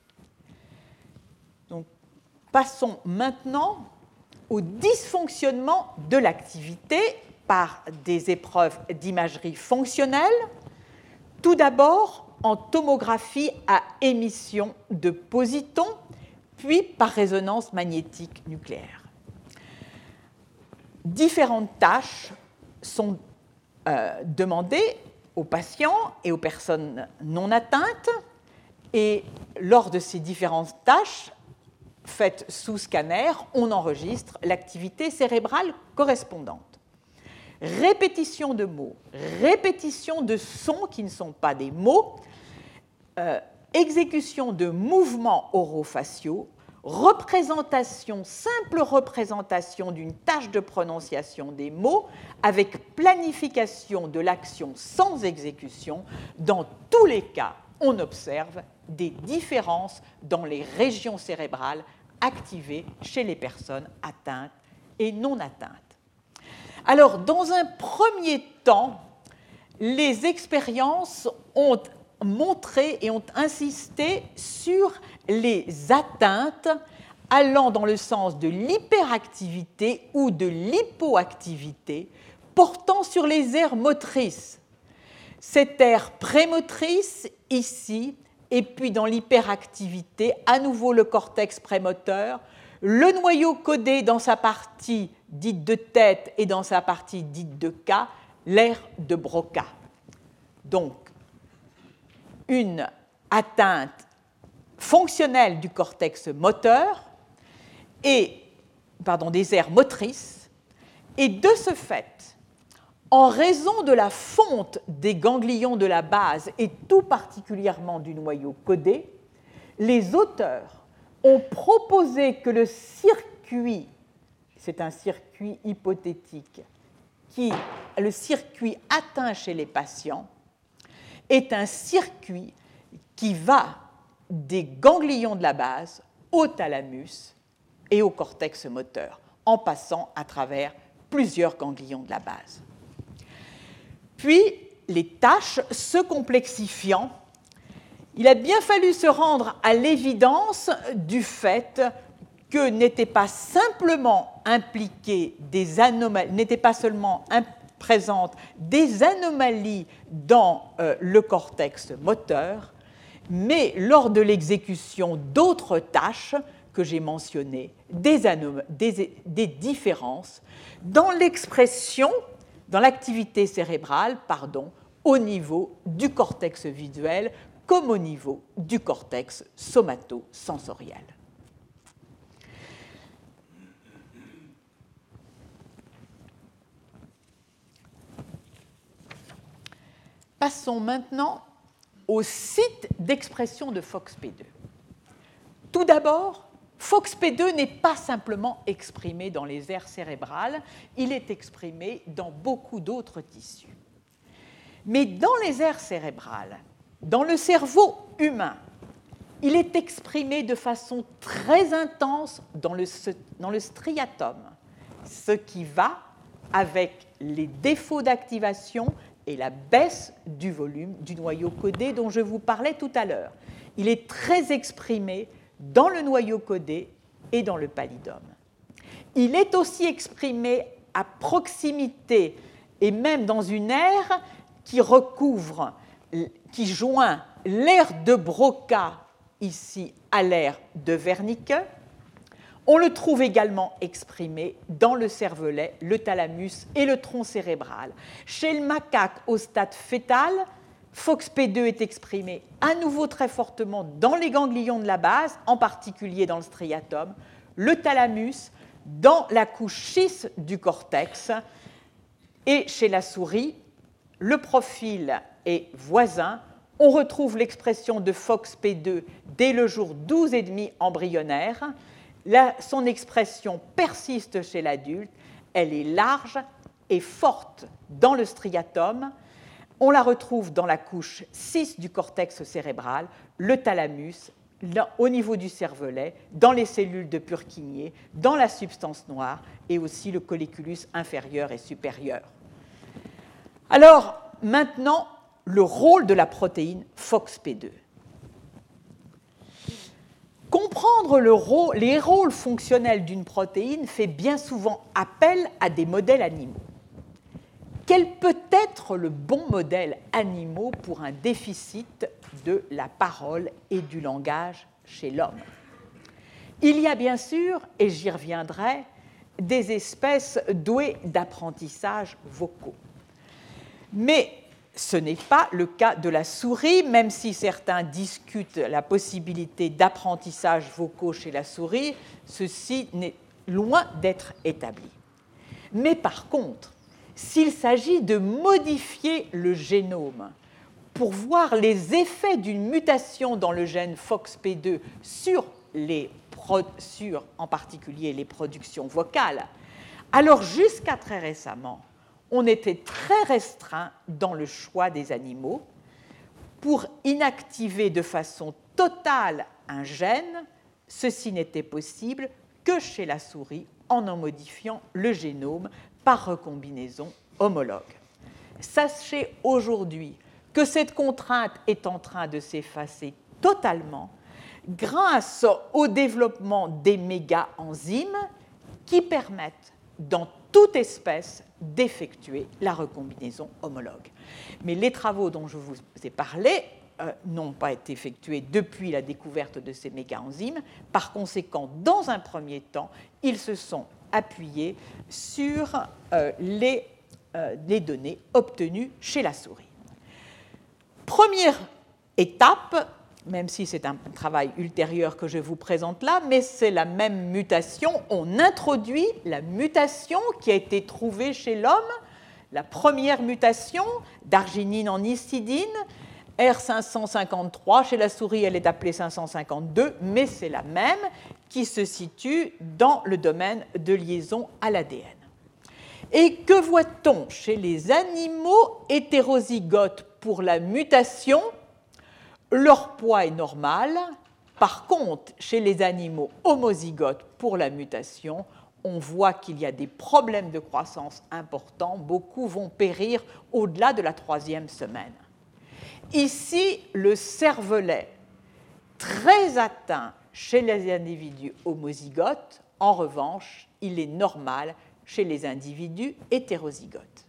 Passons maintenant au dysfonctionnement de l'activité par des épreuves d'imagerie fonctionnelle. Tout d'abord, en tomographie à émission de positons, puis par résonance magnétique nucléaire. Différentes tâches sont euh, demandées aux patients et aux personnes non atteintes, et lors de ces différentes tâches faites sous scanner, on enregistre l'activité cérébrale correspondante. Répétition de mots, répétition de sons qui ne sont pas des mots, euh, exécution de mouvements orofaciaux, représentation, simple représentation d'une tâche de prononciation des mots avec planification de l'action sans exécution. Dans tous les cas, on observe des différences dans les régions cérébrales activées chez les personnes atteintes et non atteintes. Alors, dans un premier temps, les expériences ont montré et ont insisté sur les atteintes allant dans le sens de l'hyperactivité ou de l'hypoactivité portant sur les aires motrices. Cette aire prémotrice ici, et puis dans l'hyperactivité, à nouveau le cortex prémoteur, le noyau codé dans sa partie dite de tête et dans sa partie dite de cas, l'aire de Broca. Donc, une atteinte fonctionnelle du cortex moteur et pardon, des aires motrices, et de ce fait, en raison de la fonte des ganglions de la base et tout particulièrement du noyau codé, les auteurs ont proposé que le circuit, c'est un circuit hypothétique, qui, le circuit atteint chez les patients, est un circuit qui va des ganglions de la base au thalamus et au cortex moteur, en passant à travers plusieurs ganglions de la base. Puis, les tâches se complexifiant, il a bien fallu se rendre à l'évidence du fait que n'étaient pas simplement impliquées des anomalies, n'étaient pas seulement présentes des anomalies dans euh, le cortex moteur, mais lors de l'exécution d'autres tâches que j'ai mentionnées, des, différences dans l'expression, dans l'activité cérébrale, pardon, au niveau du cortex visuel comme au niveau du cortex somatosensoriel. Passons maintenant au site d'expression de FOXP2. Tout d'abord, FOXP2 n'est pas simplement exprimé dans les aires cérébrales, il est exprimé dans beaucoup d'autres tissus. Mais dans les aires cérébrales, dans le cerveau humain, il est exprimé de façon très intense dans le, dans le striatum, ce qui va avec les défauts d'activation et la baisse du volume du noyau codé dont je vous parlais tout à l'heure. Il est très exprimé dans le noyau codé et dans le pallidum. Il est aussi exprimé à proximité et même dans une aire qui recouvre, qui joint l'aire de Broca ici à l'aire de Wernicke on le trouve également exprimé dans le cervelet, le thalamus et le tronc cérébral. Chez le macaque au stade fœtal, FOXP2 est exprimé à nouveau très fortement dans les ganglions de la base, en particulier dans le striatum. le thalamus dans la couche 6 du cortex. Et chez la souris, le profil est voisin. On retrouve l'expression de FOXP2 dès le jour 12 et demi embryonnaire. Son expression persiste chez l'adulte. Elle est large et forte dans le striatum. On la retrouve dans la couche 6 du cortex cérébral, le thalamus, au niveau du cervelet, dans les cellules de Purkinje, dans la substance noire et aussi le colliculus inférieur et supérieur. Alors, maintenant, le rôle de la protéine FOXP2. Comprendre les rôles fonctionnels d'une protéine fait bien souvent appel à des modèles animaux. Quel peut être le bon modèle animaux pour un déficit de la parole et du langage chez l'homme? Il y a bien sûr, et j'y reviendrai, des espèces douées d'apprentissage vocaux. Mais ce n'est pas le cas de la souris, même si certains discutent la possibilité d'apprentissage vocaux chez la souris, ceci n'est loin d'être établi. Mais par contre, s'il s'agit de modifier le génome pour voir les effets d'une mutation dans le gène FOXP2 sur, les, sur en particulier les productions vocales, alors jusqu'à très récemment, on était très restreint dans le choix des animaux. Pour inactiver de façon totale un gène, ceci n'était possible que chez la souris en en modifiant le génome par recombinaison homologue. Sachez aujourd'hui que cette contrainte est en train de s'effacer totalement grâce au développement des méga-enzymes qui permettent dans toute espèce d'effectuer la recombinaison homologue. Mais les travaux dont je vous ai parlé euh, n'ont pas été effectués depuis la découverte de ces méga-enzymes. Par conséquent, dans un premier temps, ils se sont appuyés sur euh, euh, les données obtenues chez la souris. Première étape, même si c'est un travail ultérieur que je vous présente là, mais c'est la même mutation. On introduit la mutation qui a été trouvée chez l'homme, la première mutation d'arginine en histidine, R553, chez la souris elle est appelée 552, mais c'est la même qui se situe dans le domaine de liaison à l'ADN. Et que voit-on chez les animaux hétérozygotes pour la mutation Leur poids est normal. Par contre, chez les animaux homozygotes pour la mutation, on voit qu'il y a des problèmes de croissance importants. Beaucoup vont périr au-delà de la troisième semaine. Ici, le cervelet, très atteint chez les individus homozygotes, en revanche, il est normal chez les individus hétérozygotes.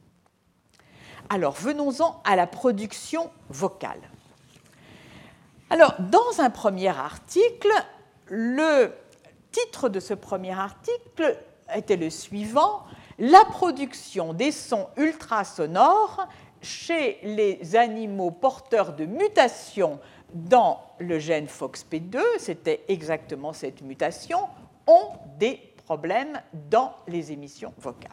Alors, venons-en à la production vocale. Alors, dans un premier article, le titre de ce premier article était le suivant La production des sons ultrasonores chez les animaux porteurs de mutations dans le gène FOXP2, c'était exactement cette mutation, ont des problèmes dans les émissions vocales.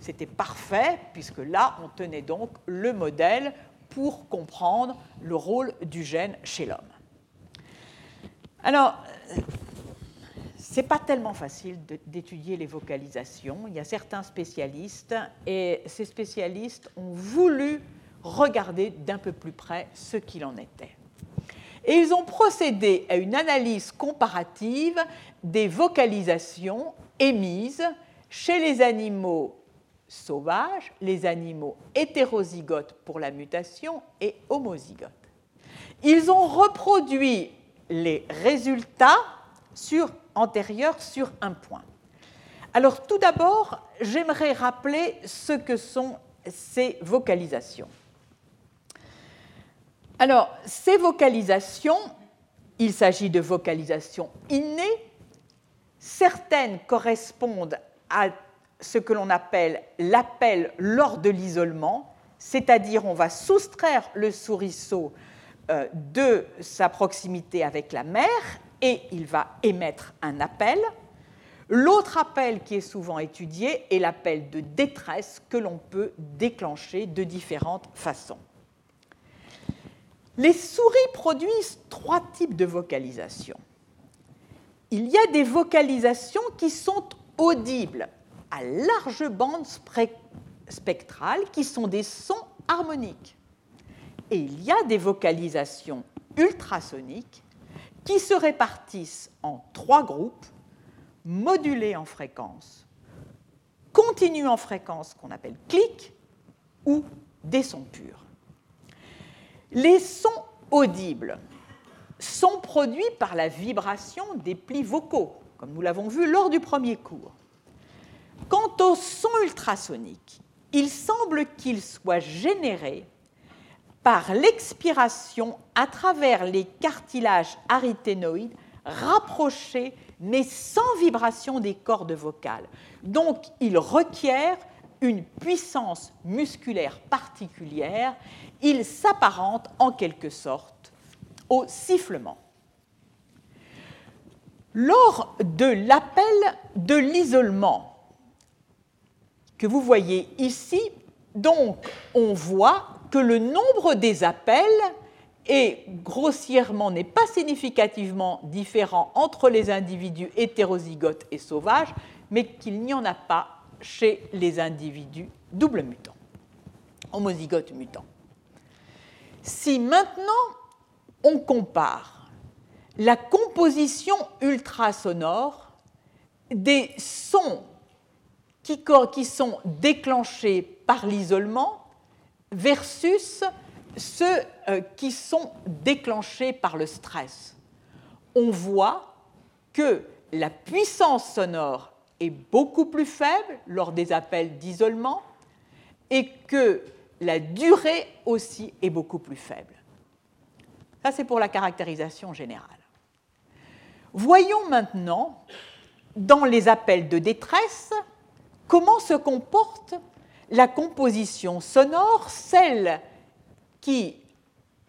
C'était parfait, puisque là, on tenait donc le modèle pour comprendre le rôle du gène chez l'homme. Alors, ce n'est pas tellement facile d'étudier les vocalisations. Il y a certains spécialistes et ces spécialistes ont voulu regarder d'un peu plus près ce qu'il en était. Et ils ont procédé à une analyse comparative des vocalisations émises chez les animaux sauvages, les animaux hétérozygotes pour la mutation et homozygotes. Ils ont reproduit les résultats sur antérieure sur un point. Alors tout d'abord, j'aimerais rappeler ce que sont ces vocalisations. Alors, ces vocalisations, il s'agit de vocalisations innées. Certaines correspondent à ce que l'on appelle l'appel lors de l'isolement, c'est-à-dire on va soustraire le souriceau euh, de sa proximité avec la mère et il va émettre un appel. L'autre appel qui est souvent étudié est l'appel de détresse que l'on peut déclencher de différentes façons. Les souris produisent trois types de vocalisation. Il y a des vocalisations qui sont audibles à large bande spectrale, qui sont des sons harmoniques. Et il y a des vocalisations ultrasoniques qui se répartissent en trois groupes, modulés en fréquence, continus en fréquence qu'on appelle clic, ou des sons purs. Les sons audibles sont produits par la vibration des plis vocaux, comme nous l'avons vu lors du premier cours. Quant aux sons ultrasoniques, il semble qu'ils soient générés par l'expiration à travers les cartilages aryténoïdes rapprochés mais sans vibration des cordes vocales. Donc, ils requièrent une puissance musculaire particulière. Ils s'apparentent en quelque sorte au sifflement. Lors de l'appel de l'isolement, que vous voyez ici, donc on voit que le nombre des appels est grossièrement, n'est pas significativement différent entre les individus hétérozygotes et sauvages, mais qu'il n'y en a pas chez les individus double mutants, homozygotes mutants. Si maintenant on compare la composition ultrasonore des sons qui, sont déclenchés par l'isolement versus ceux euh, qui sont déclenchés par le stress. On voit que la puissance sonore est beaucoup plus faible lors des appels d'isolement et que la durée aussi est beaucoup plus faible. Ça, c'est pour la caractérisation générale. Voyons maintenant, dans les appels de détresse, comment se comporte la composition sonore, celle qui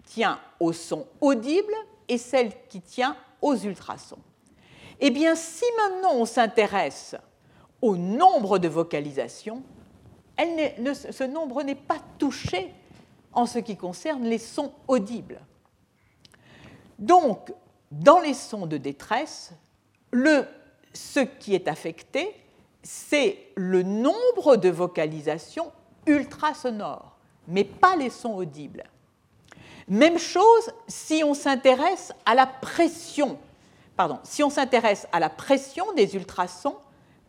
tient au son audible et celle qui tient aux ultrasons? Eh bien, si maintenant on s'intéresse au nombre de vocalisations, ce nombre n'est pas touché en ce qui concerne les sons audibles. Donc, dans les sons de détresse, ce qui est affecté, c'est le nombre de vocalisations ultrasonores, mais pas les sons audibles. Même chose si on s'intéresse à la pression. Pardon, si on s'intéresse à la pression des ultrasons,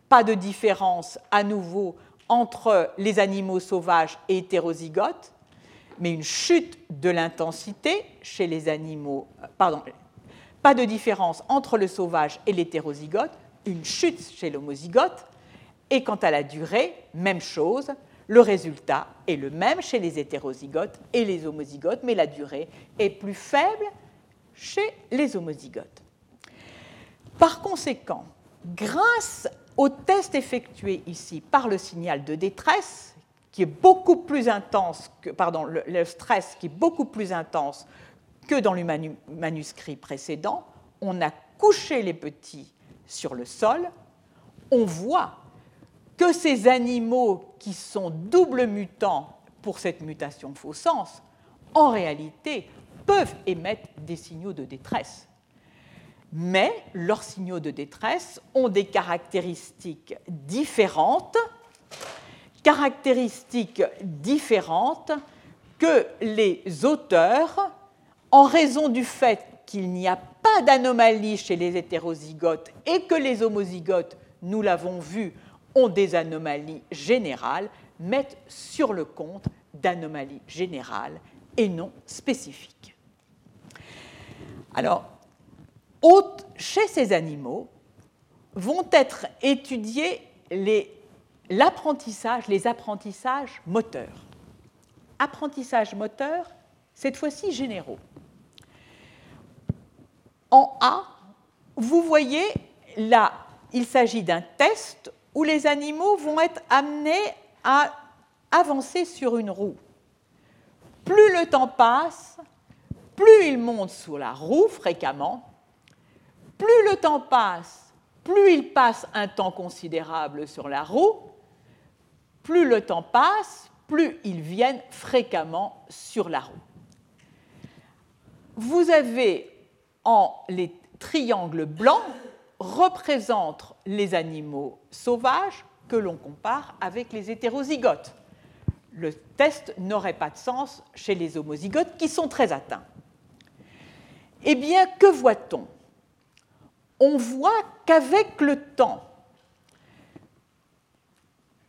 pas de différence à nouveau entre les animaux sauvages et hétérozygotes, mais une chute de l'intensité chez les animaux, pardon, pas de différence entre le sauvage et l'hétérozygote, une chute chez l'homozygote, et quant à la durée, même chose, le résultat est le même chez les hétérozygotes et les homozygotes, mais la durée est plus faible chez les homozygotes. Par conséquent, grâce au test effectué ici par le signal de détresse, qui est beaucoup plus intense que, le, stress qui est beaucoup plus intense que dans le manuscrit précédent, on a couché les petits sur le sol, on voit que ces animaux qui sont double mutants pour cette mutation faux sens, en réalité, peuvent émettre des signaux de détresse. Mais leurs signaux de détresse ont des caractéristiques différentes, caractéristiques différentes que les auteurs, en raison du fait qu'il n'y a pas d'anomalie chez les hétérozygotes et que les homozygotes, nous l'avons vu, ont des anomalies générales, mettent sur le compte d'anomalies générales et non spécifiques. Alors, chez ces animaux vont être étudiés l'apprentissage, les, apprentissages moteurs. Apprentissage moteur, cette fois-ci généraux. En A, vous voyez là, il s'agit d'un test où les animaux vont être amenés à avancer sur une roue. Plus le temps passe, plus ils montent sur la roue fréquemment, plus le temps passe, plus ils passent un temps considérable sur la roue, plus le temps passe, plus ils viennent fréquemment sur la roue. Vous avez en les triangles blancs représentent les animaux sauvages que l'on compare avec les hétérozygotes. Le test n'aurait pas de sens chez les homozygotes qui sont très atteints. Eh bien, que voit-on? On voit qu'avec le temps,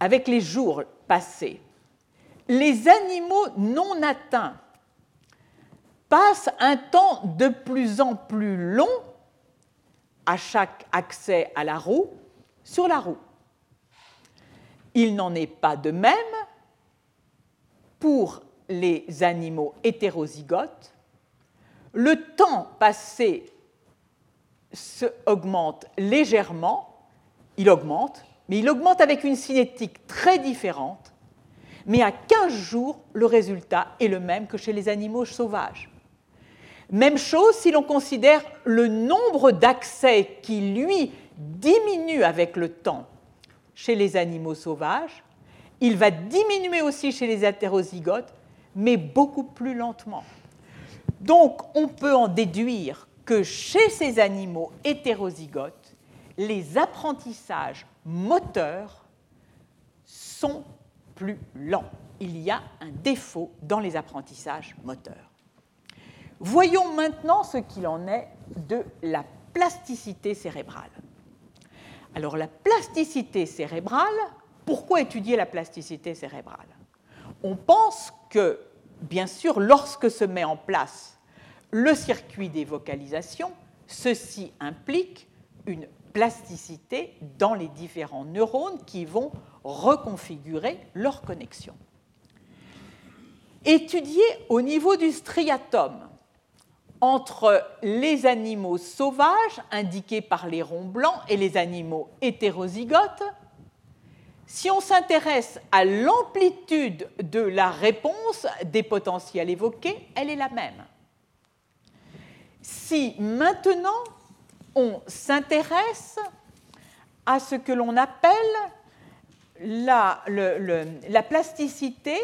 avec les jours passés, les animaux non atteints passent un temps de plus en plus long à chaque accès à la roue sur la roue. Il n'en est pas de même pour les animaux hétérozygotes. Le temps passé augmente légèrement, il augmente, mais il augmente avec une cinétique très différente, mais à 15 jours, le résultat est le même que chez les animaux sauvages. Même chose si l'on considère le nombre d'accès qui, lui, diminue avec le temps chez les animaux sauvages. Il va diminuer aussi chez les hétérozygotes, mais beaucoup plus lentement. Donc, on peut en déduire que chez ces animaux hétérozygotes, les apprentissages moteurs sont plus lents. Il y a un défaut dans les apprentissages moteurs. Voyons maintenant ce qu'il en est de la plasticité cérébrale. Alors la plasticité cérébrale, pourquoi étudier la plasticité cérébrale? On pense que, bien sûr, lorsque se met en place le circuit des vocalisations, ceci implique une plasticité dans les différents neurones qui vont reconfigurer leur connexion. Étudier au niveau du striatum, entre les animaux sauvages, indiqués par les ronds blancs, et les animaux hétérozygotes, si on s'intéresse à l'amplitude de la réponse des potentiels évoqués, elle est la même. Si maintenant on s'intéresse à ce que l'on appelle la, la, plasticité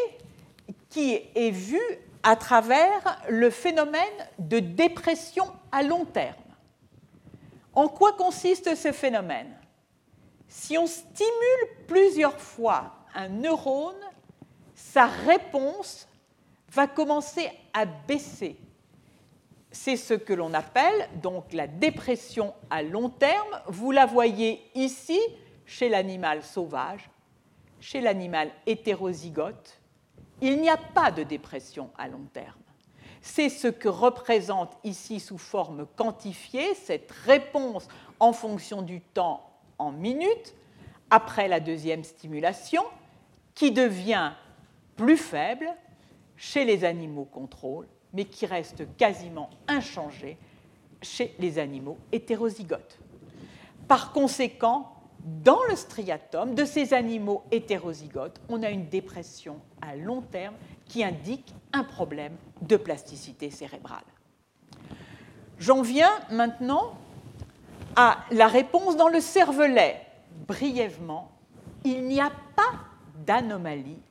qui est vue à travers le phénomène de dépression à long terme. En quoi consiste ce phénomène? Si on stimule plusieurs fois un neurone, sa réponse va commencer à baisser. C'est ce que l'on appelle donc la dépression à long terme. Vous la voyez ici chez l'animal sauvage, chez l'animal hétérozygote, il n'y a pas de dépression à long terme. C'est ce que représente ici sous forme quantifiée cette réponse en fonction du temps en minutes après la deuxième stimulation qui devient plus faible chez les animaux contrôle, mais qui reste quasiment inchangée chez les animaux hétérozygotes. Par conséquent, dans le striatum de ces animaux hétérozygotes, on a une dépression à long terme qui indique un problème de plasticité cérébrale. J'en viens maintenant à la réponse dans le cervelet. Brièvement, il n'y a pas d'anomalie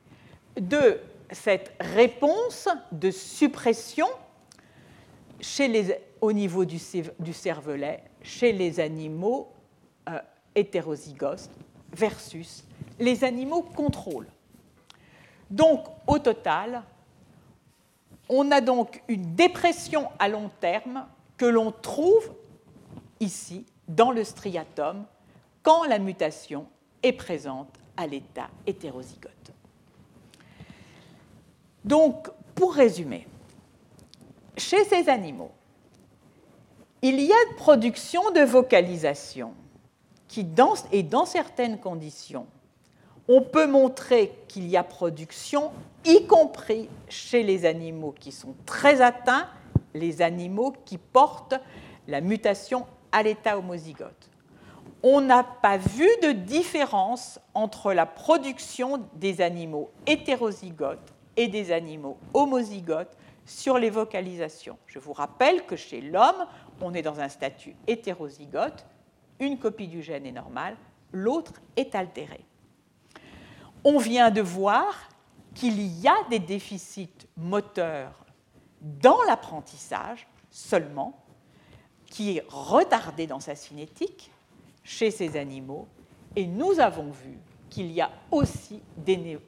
de cette réponse de suppression au niveau du, cervelet chez les animaux euh, hétérozygotes versus les animaux contrôle. Donc, au total, on a donc une dépression à long terme que l'on trouve ici dans le striatum quand la mutation est présente à l'état hétérozygote. Donc, pour résumer, chez ces animaux, il y a une production de vocalisation et dans certaines conditions, on peut montrer qu'il y a production, y compris chez les animaux qui sont très atteints, les animaux qui portent la mutation à l'état homozygote. On n'a pas vu de différence entre la production des animaux hétérozygotes et des animaux homozygotes sur les vocalisations. Je vous rappelle que chez l'homme, on est dans un statut hétérozygote une copie du gène est normale, l'autre est altérée. On vient de voir qu'il y a des déficits moteurs dans l'apprentissage seulement, qui est retardé dans sa cinétique chez ces animaux, et nous avons vu qu'il y a aussi des,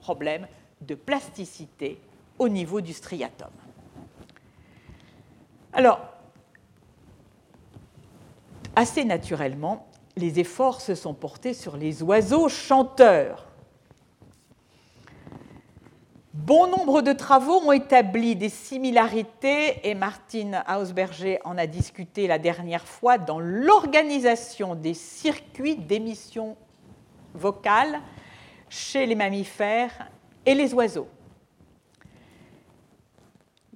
problèmes de plasticité au niveau du striatum. Alors, assez naturellement, les efforts se sont portés sur les oiseaux chanteurs. Bon nombre de travaux ont établi des similarités, et Martine Hausberger en a discuté la dernière fois, dans l'organisation des circuits d'émission vocale chez les mammifères et les oiseaux.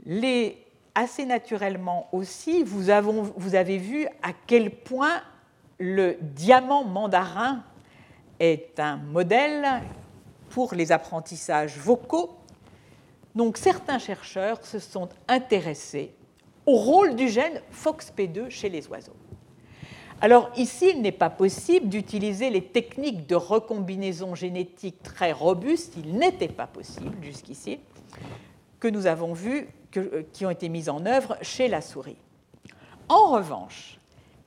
Les assez naturellement aussi, vous, avez vu à quel point le diamant mandarin est un modèle pour les apprentissages vocaux. Donc certains chercheurs se sont intéressés au rôle du gène FOXP2 chez les oiseaux. Alors ici, il n'est pas possible d'utiliser les techniques de recombinaison génétique très robustes, il n'était pas possible jusqu'ici, que nous avons vues euh, qui ont été mises en œuvre chez la souris. En revanche,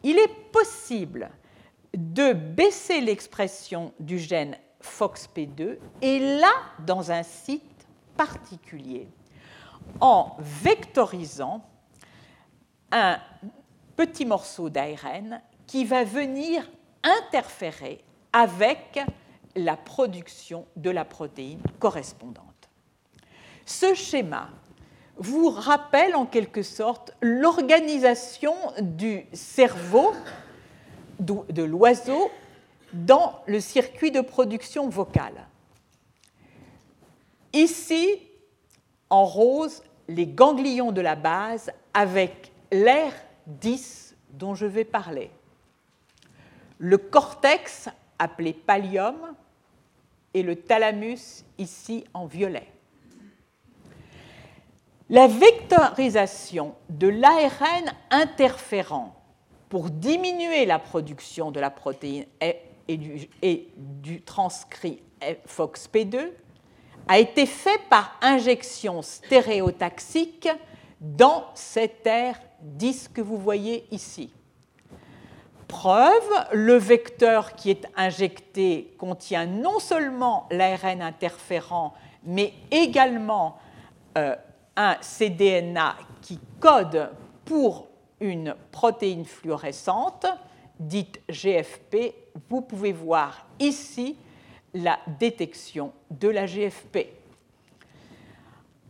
il est possible de baisser l'expression du gène FOXP2 et là dans un site particulier en vectorisant un petit morceau d'ARN qui va venir interférer avec la production de la protéine correspondante. Ce schéma vous rappelle en quelque sorte l'organisation du cerveau de l'oiseau dans le circuit de production vocale. Ici, en rose, les ganglions de la base avec l'air 10 dont je vais parler. Le cortex, appelé pallium, et le thalamus, ici en violet. La vectorisation de l'ARN interférent pour diminuer la production de la protéine et du, transcrit FOXP2 a été fait par injection stéréotaxique dans cet air 10 que vous voyez ici. Preuve, le vecteur qui est injecté contient non seulement l'ARN interférent, mais également euh, un cDNA qui code pour une protéine fluorescente, dite GFP. Vous pouvez voir ici la détection de la GFP.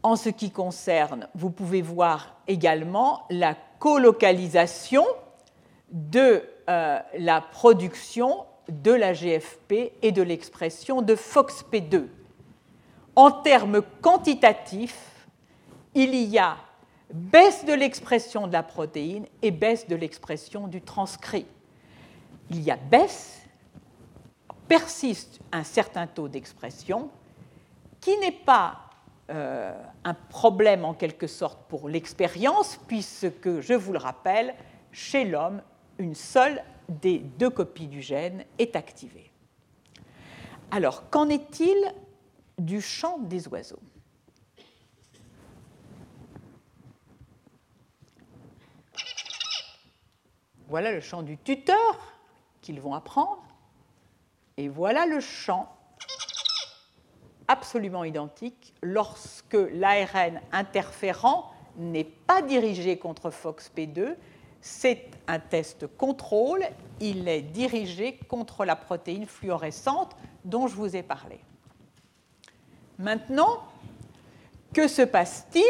En ce qui concerne, vous pouvez voir également la colocalisation de euh, la production de la GFP et de l'expression de FOXP2. En termes quantitatifs, il y a baisse de l'expression de la protéine et baisse de l'expression du transcrit. Il y a baisse, persiste un certain taux d'expression qui n'est pas euh, un problème en quelque sorte pour l'expérience, puisque, je vous le rappelle, chez l'homme, une seule des deux copies du gène est activée. Alors, qu'en est-il du chant des oiseaux? Voilà le chant du tuteur qu'ils vont apprendre. Et voilà le chant absolument identique lorsque l'ARN interférent n'est pas dirigé contre FOXP2. C'est un test contrôle. Il est dirigé contre la protéine fluorescente dont je vous ai parlé. Maintenant, que se passe-t-il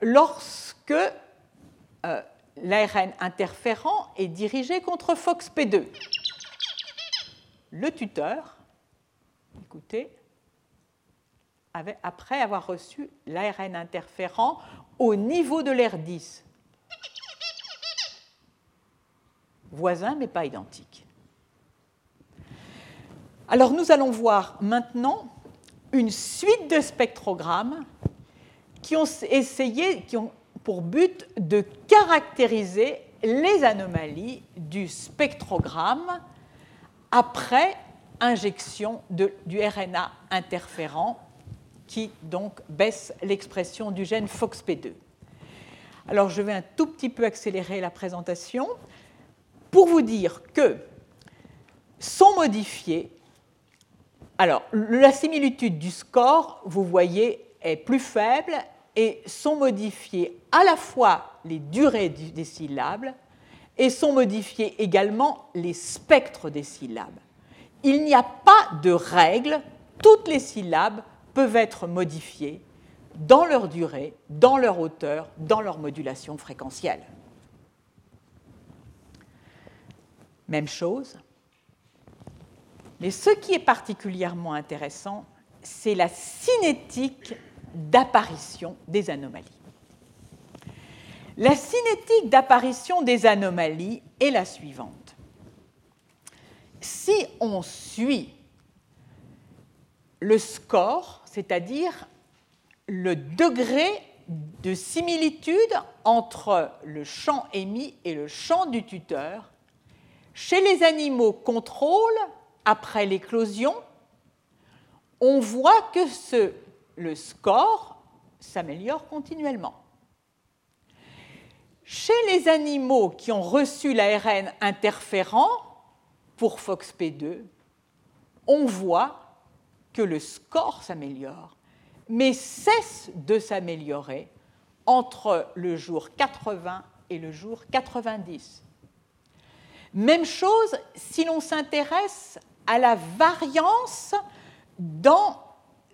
lorsque euh, l'ARN interférent est dirigé contre FOXP2. Le tuteur, écoutez, après avoir reçu l'ARN interférent au niveau de l'R10. Voisin, mais pas identique. Alors nous allons voir maintenant une suite de spectrogrammes qui ont essayé, qui ont pour but de caractériser les anomalies du spectrogramme après injection du RNA interférent qui donc baisse l'expression du gène FOXP2. Alors je vais un tout petit peu accélérer la présentation pour vous dire que sont modifiés. Alors la similitude du score, vous voyez, est plus faible et sont modifiées à la fois les durées des syllabes et sont modifiés également les spectres des syllabes. Il n'y a pas de règle, toutes les syllabes peuvent être modifiées dans leur durée, dans leur hauteur, dans leur modulation fréquentielle. Même chose. Mais ce qui est particulièrement intéressant, c'est la cinétique d'apparition des anomalies. La cinétique d'apparition des anomalies est la suivante. Si on suit le score, c'est-à-dire le degré de similitude entre le champ émis et le champ du tuteur, chez les animaux contrôle, après l'éclosion, on voit que ce, le score s'améliore continuellement. Chez les animaux qui ont reçu l'ARN interférent pour FOXP2, on voit que le score s'améliore, mais cesse de s'améliorer entre le jour 80 et le jour 90. Même chose si l'on s'intéresse à la variance dans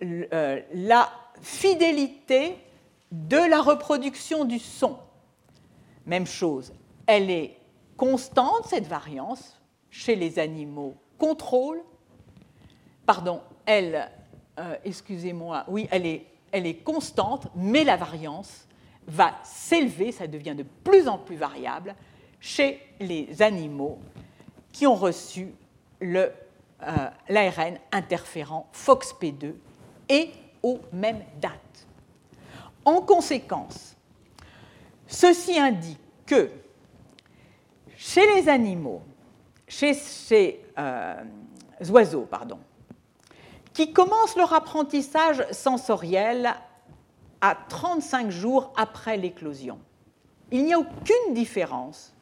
la fidélité de la reproduction du son. Même chose, elle est constante, cette variance, chez les animaux contrôle. Pardon, elle, euh, excusez-moi, oui, elle est, elle est constante, mais la variance va s'élever, ça devient de plus en plus variable chez les animaux qui ont reçu euh, l'ARN interférent FOXP2 et aux mêmes dates. En conséquence, Ceci indique que chez les animaux, chez ces euh, oiseaux, pardon, qui commencent leur apprentissage sensoriel à 35 jours après l'éclosion, il n'y a aucune différence,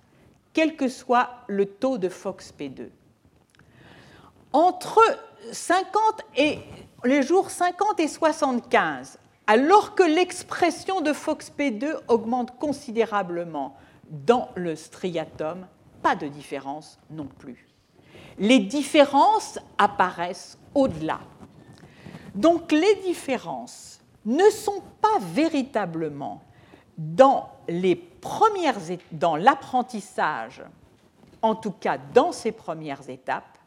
quel que soit le taux de FOXP2. Entre 50 et les jours 50 et 75, alors que l'expression de FOXP2 augmente considérablement dans le striatum, pas de différence non plus. Les différences apparaissent au-delà. Donc les différences ne sont pas véritablement dans les premières dans l'apprentissage, en tout cas dans ces premières étapes,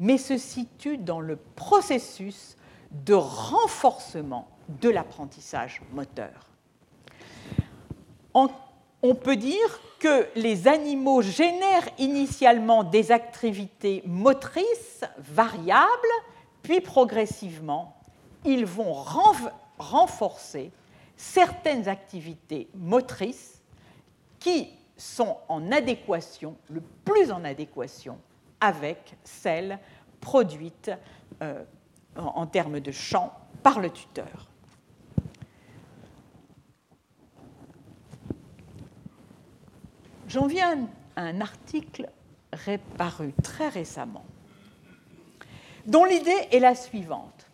mais se situent dans le processus de renforcement de l'apprentissage moteur. on peut dire que les animaux génèrent initialement des activités motrices variables, puis progressivement, ils vont renforcer certaines activités motrices qui sont en adéquation, le plus en adéquation avec celles produites euh, en termes de champ par le tuteur. J'en viens à un article réparu très récemment, dont l'idée est la suivante.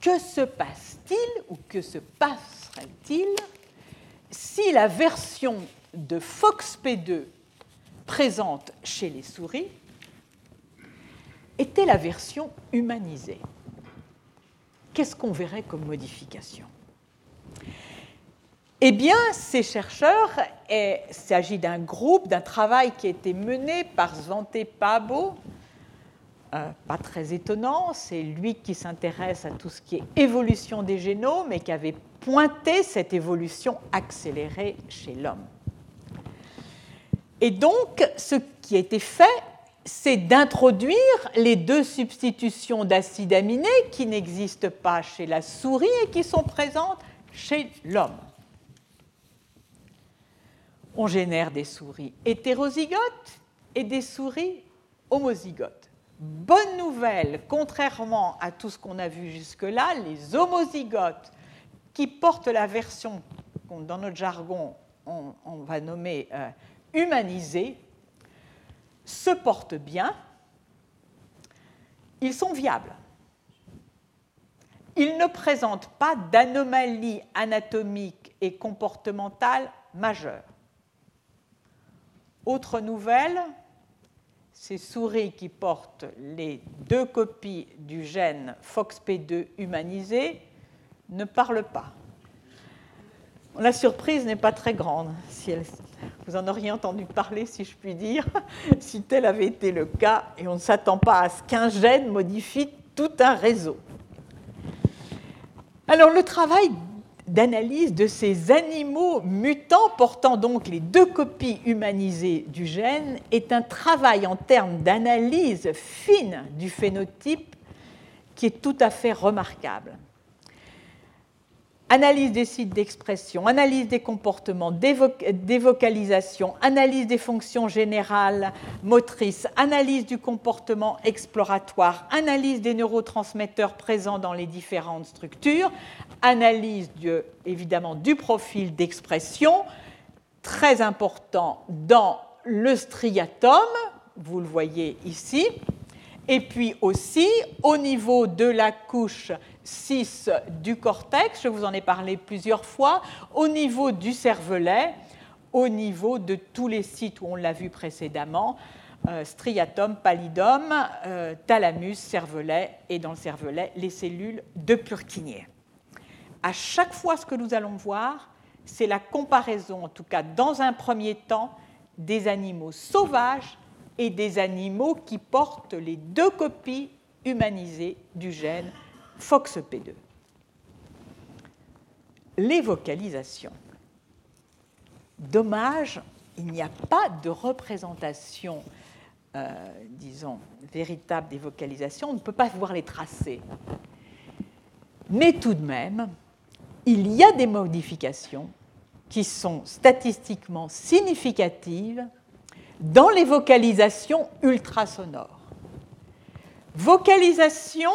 Que se passe-t-il ou que se passerait-il si la version de FOXP2 présente chez les souris était la version humanisée? Qu'est-ce qu'on verrait comme modification? Eh bien, ces chercheurs, il s'agit d'un groupe, d'un travail qui a été mené par Svante Pabo, euh, pas très étonnant, c'est lui qui s'intéresse à tout ce qui est évolution des génomes et qui avait pointé cette évolution accélérée chez l'homme. Et donc, ce qui a été fait, c'est d'introduire les deux substitutions d'acides aminés qui n'existent pas chez la souris et qui sont présentes chez l'homme on génère des souris hétérozygotes et des souris homozygotes. Bonne nouvelle, contrairement à tout ce qu'on a vu jusque-là, les homozygotes qui portent la version dans notre jargon, on, va nommer euh, humanisée, se portent bien, ils sont viables. Ils ne présentent pas d'anomalie anatomique et comportementale majeure. Autre nouvelle, ces souris qui portent les deux copies du gène FOXP2 humanisé ne parlent pas. La surprise n'est pas très grande. Si vous en auriez entendu parler, si je puis dire, si tel avait été le cas, et on ne s'attend pas à ce qu'un gène modifie tout un réseau. Alors le travail d'analyse de ces animaux mutants portant donc les deux copies humanisées du gène est un travail en termes d'analyse fine du phénotype qui est tout à fait remarquable. Analyse des sites d'expression, analyse des comportements, des vocalisations, analyse des fonctions générales motrices, analyse du comportement exploratoire, analyse des neurotransmetteurs présents dans les différentes structures, analyse évidemment du profil d'expression, très important dans le striatum, vous le voyez ici, et puis aussi au niveau de la couche 6 du cortex, je vous en ai parlé plusieurs fois, au niveau du cervelet, au niveau de tous les sites où on l'a vu précédemment, euh, striatum, pallidum, euh, thalamus, cervelet, et dans le cervelet, les cellules de Purkinje. À chaque fois, ce que nous allons voir, c'est la comparaison, en tout cas dans un premier temps, des animaux sauvages et des animaux qui portent les deux copies humanisées du gène FOXP2. Les vocalisations. Dommage, il n'y a pas de représentation, euh, disons, véritable des vocalisations. On ne peut pas voir les tracer. Mais tout de même, il y a des modifications qui sont statistiquement significatives dans les vocalisations ultrasonores. Vocalisations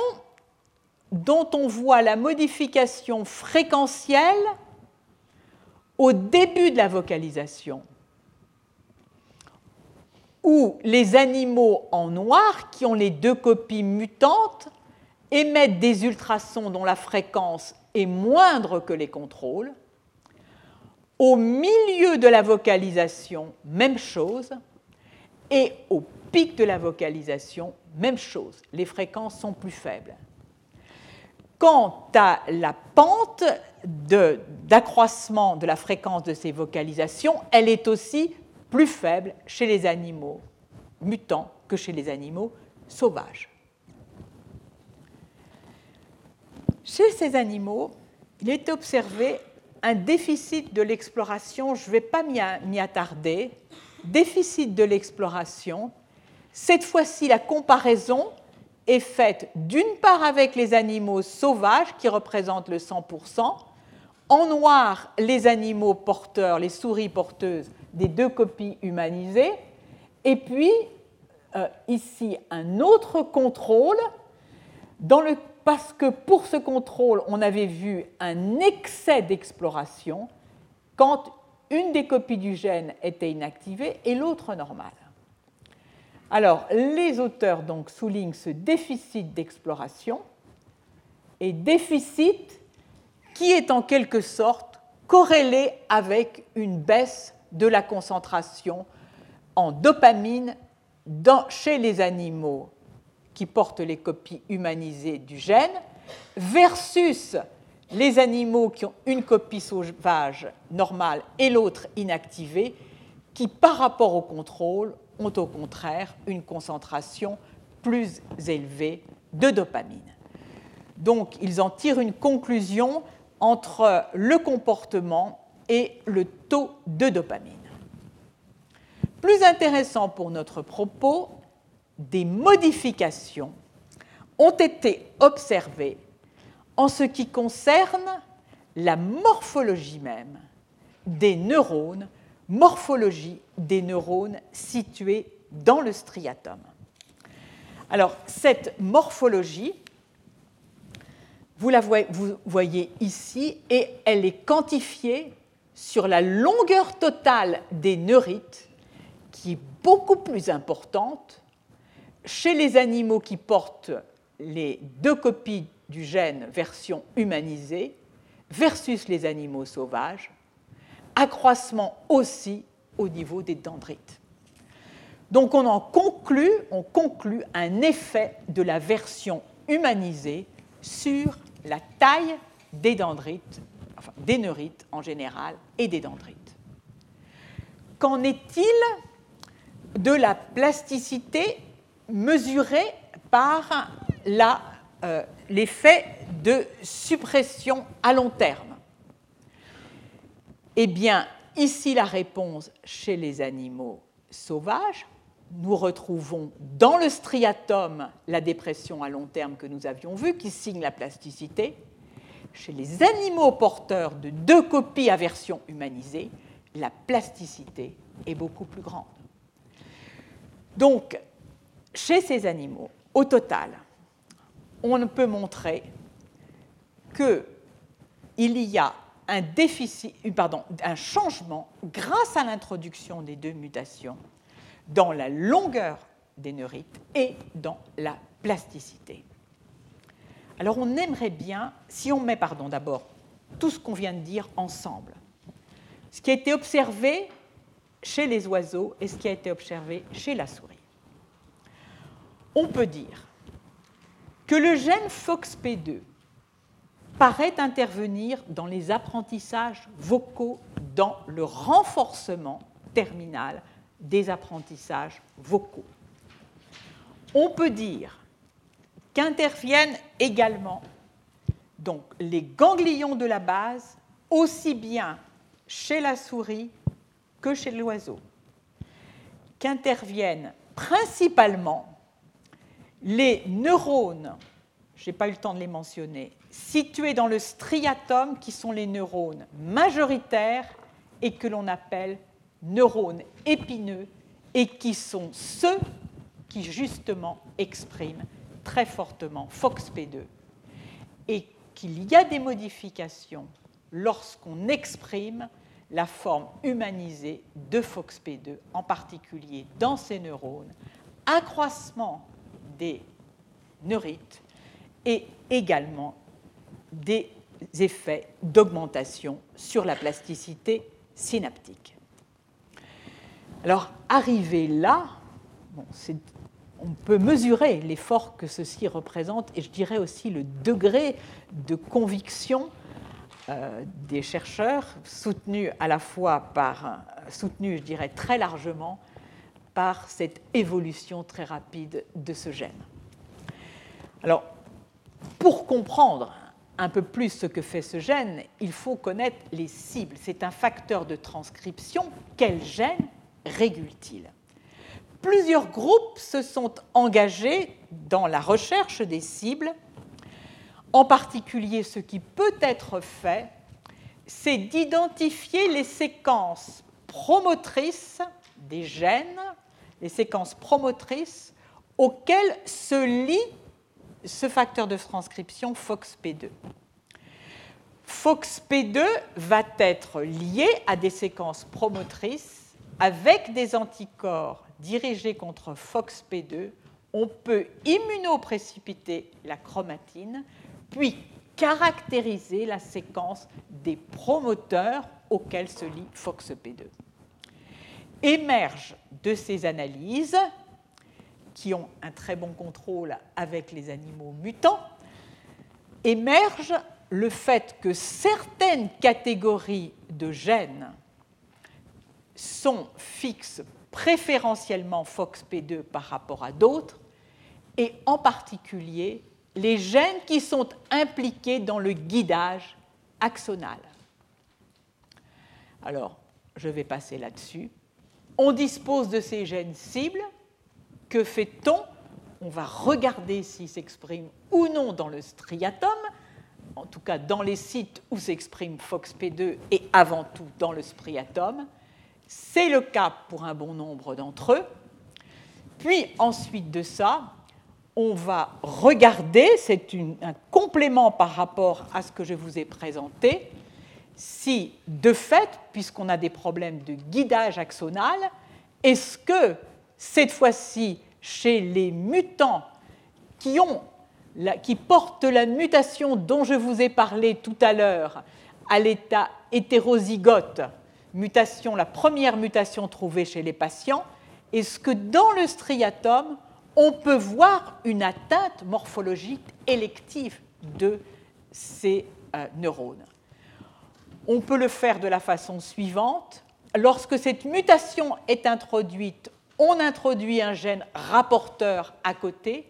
dont on voit la modification fréquentielle au début de la vocalisation, où les animaux en noir, qui ont les deux copies mutantes, émettent des ultrasons dont la fréquence est moindre que les contrôles. Au milieu de la vocalisation, même chose. Et au pic de la vocalisation, même chose. Les fréquences sont plus faibles. Quant à la pente d'accroissement de, la fréquence de ces vocalisations, elle est aussi plus faible chez les animaux mutants que chez les animaux sauvages. Chez ces animaux, il est observé un déficit de l'exploration, je ne vais pas m'y attarder, déficit de l'exploration. Cette fois-ci, la comparaison est faite d'une part avec les animaux sauvages qui représentent le 100%, en noir les animaux porteurs, les souris porteuses des deux copies humanisées, et puis euh, ici un autre contrôle parce que pour ce contrôle, on avait vu un excès d'exploration quand une des copies du gène était inactivée et l'autre normale. Alors, les auteurs soulignent ce déficit d'exploration et déficit qui est en quelque sorte corrélé avec une baisse de la concentration en dopamine chez les animaux qui portent les copies humanisées du gène, versus les animaux qui ont une copie sauvage normale et l'autre inactivée, qui par rapport au contrôle ont au contraire une concentration plus élevée de dopamine. Donc ils en tirent une conclusion entre le comportement et le taux de dopamine. Plus intéressant pour notre propos, des modifications ont été observées en ce qui concerne la morphologie même des neurones, morphologie des neurones situés dans le striatum. Alors, cette morphologie, vous la voyez ici, et elle est quantifiée sur la longueur totale des neurites, qui est beaucoup plus importante chez les animaux qui portent les deux copies du gène version humanisée versus les animaux sauvages, accroissement aussi au niveau des dendrites. Donc on en conclut, on conclut un effet de la version humanisée sur la taille des dendrites, des neurites en général et des dendrites. Qu'en est-il de la plasticité mesurée par euh, l'effet de suppression à long terme? Eh bien, ici la réponse chez les animaux sauvages. Nous retrouvons dans le striatum la dépression à long terme que nous avions vue, qui signe la plasticité. Chez les animaux porteurs de deux copies à version humanisée, la plasticité est beaucoup plus grande. Donc, chez ces animaux, au total, on peut montrer qu'il y a euh, un changement grâce à l'introduction des deux mutations dans la longueur des neurites et dans la plasticité. Alors on aimerait bien, si on met d'abord tout ce qu'on vient de dire ensemble, ce qui a été observé chez les oiseaux et ce qui a été observé chez la souris on peut dire que le gène FOXP2 paraît intervenir dans les apprentissages vocaux, dans le renforcement terminal des apprentissages vocaux. On peut dire qu'interviennent également donc, les ganglions de la base, aussi bien chez la souris que chez l'oiseau, qu'interviennent principalement les neurones, je n'ai pas eu le temps de les mentionner, situés dans le striatum, qui sont les neurones majoritaires et que l'on appelle neurones épineux, et qui sont ceux qui justement expriment très fortement FOXP2, et qu'il y a des modifications lorsqu'on exprime la forme humanisée de FOXP2, en particulier dans ces neurones, accroissement des neurites et également des effets d'augmentation sur la plasticité synaptique. Alors, arrivé là, on peut mesurer l'effort que ceci représente et je dirais aussi le degré de conviction euh, des chercheurs, soutenus à la fois par, soutenus, je dirais, très largement par cette évolution très rapide de ce gène. Alors, pour comprendre un peu plus ce que fait ce gène, il faut connaître les cibles. C'est un facteur de transcription. Quel gène régule-t-il? Plusieurs groupes se sont engagés dans la recherche des cibles. En particulier, ce qui peut être fait, c'est d'identifier les séquences promotrices des gènes les séquences promotrices auxquelles se lie ce facteur de transcription FOXP2. FOXP2 va être lié à des séquences promotrices avec des anticorps dirigés contre FOXP2. On peut immunoprécipiter la chromatine, puis caractériser la séquence des promoteurs auxquels se lie FOXP2 émerge de ces analyses, qui ont un très bon contrôle avec les animaux mutants, émerge le fait que certaines catégories de gènes sont fixes préférentiellement FOXP2 par rapport à d'autres, et en particulier les gènes qui sont impliqués dans le guidage axonal. Alors, je vais passer là-dessus on dispose de ces gènes cibles. Que fait-on On va regarder s'ils s'expriment ou non dans le striatum, en tout cas dans les sites où s'exprime FOXP2 et avant tout dans le striatum. C'est le cas pour un bon nombre d'entre eux. Puis ensuite de ça, on va regarder, c'est un complément par rapport à ce que je vous ai présenté, si de fait, puisqu'on a des problèmes de guidage axonal, est-ce que cette fois-ci, chez les mutants qui, ont qui portent la mutation dont je vous ai parlé tout à l'heure à l'état hétérozygote, mutation, la première mutation trouvée chez les patients, est-ce que dans le striatum, on peut voir une atteinte morphologique élective de ces euh, neurones? On peut le faire de la façon suivante. Lorsque cette mutation est introduite, on introduit un gène rapporteur à côté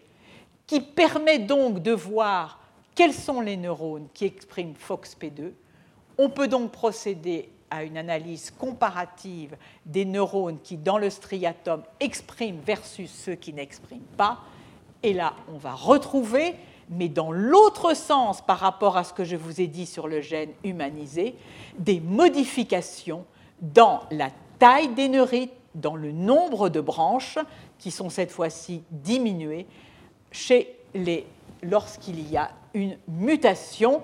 qui permet donc de voir quels sont les neurones qui expriment FOXP2. On peut donc procéder à une analyse comparative des neurones qui, dans le striatum, expriment versus ceux qui n'expriment pas. Et là, on va retrouver, mais dans l'autre sens par rapport à ce que je vous ai dit sur le gène humanisé, des modifications dans la taille des neurites, dans le nombre de branches, qui sont cette fois-ci diminuées chez les, lorsqu'il y a une mutation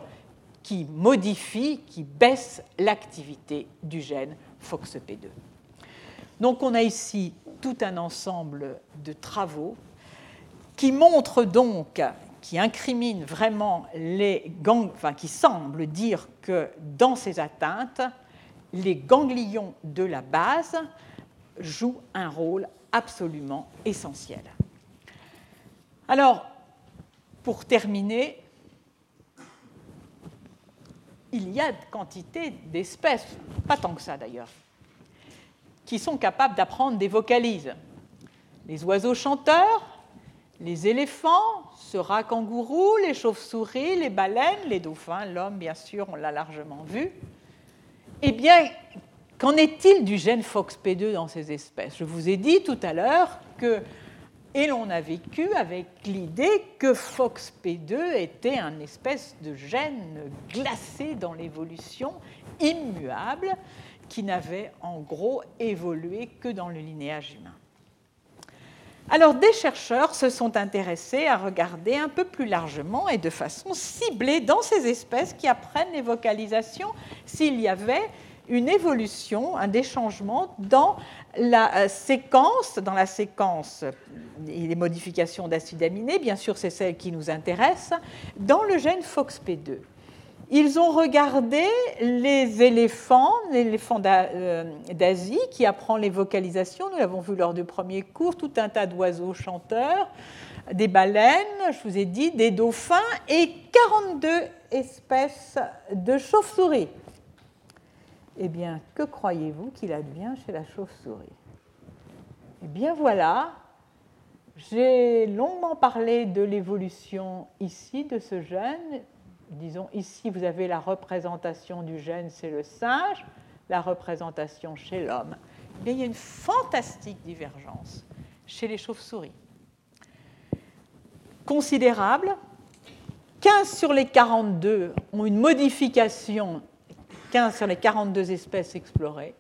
qui modifie, qui baisse l'activité du gène FOXP2. Donc on a ici tout un ensemble de travaux qui montrent donc, qui incriminent vraiment les ganglions, enfin qui semblent dire que dans ces atteintes, les ganglions de la base jouent un rôle absolument essentiel. Alors, pour terminer, il y a quantité d'espèces, pas tant que ça d'ailleurs, qui sont capables d'apprendre des vocalises. Les oiseaux chanteurs, les éléphants, ce rat kangourou, les chauves-souris, les baleines, les dauphins, l'homme, bien sûr, on l'a largement vu. Eh bien, qu'en est-il du gène FOXP2 dans ces espèces? Je vous ai dit tout à l'heure que et l'on a vécu avec l'idée que FOXP2 était un espèce de gène glacé dans l'évolution, immuable, qui n'avait en gros évolué que dans le linéage humain. Alors des chercheurs se sont intéressés à regarder un peu plus largement et de façon ciblée dans ces espèces qui apprennent les vocalisations s'il y avait une évolution, un des changements dans la euh, séquence, dans la séquence, les modifications d'acides aminés, bien sûr c'est celle qui nous intéresse, dans le gène FOXP2. Ils ont regardé les éléphants, l'éléphant euh, d'Asie qui apprend les vocalisations, nous l'avons vu lors du premier cours, tout un tas d'oiseaux chanteurs, des baleines, je vous ai dit, des dauphins et 42 espèces de chauves-souris. Eh bien, que croyez-vous qu'il advient chez la chauve-souris? Eh bien voilà, j'ai longuement parlé de l'évolution ici de ce gène. Disons, ici, vous avez la représentation du gène, c'est le singe, la représentation chez l'homme. Mais il y a une fantastique divergence chez les chauves-souris. Considérable, 15 sur les 42 ont une modification 15 sur les 42 espèces explorées,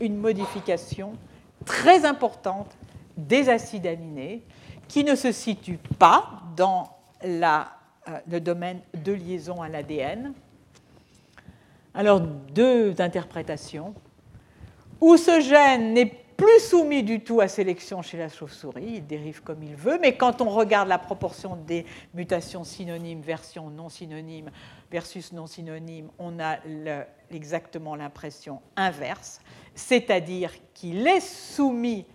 une modification très importante des acides aminés qui ne se situe pas dans euh, le domaine de liaison à l'ADN. Alors, deux interprétations. Où ce gène n'est plus soumis du tout à sélection chez la chauve-souris, il dérive comme il veut, mais quand on regarde la proportion des mutations synonymes, versions non synonymes versus non synonymes, on a exactement l'impression inverse, c'est-à-dire qu'il est soumis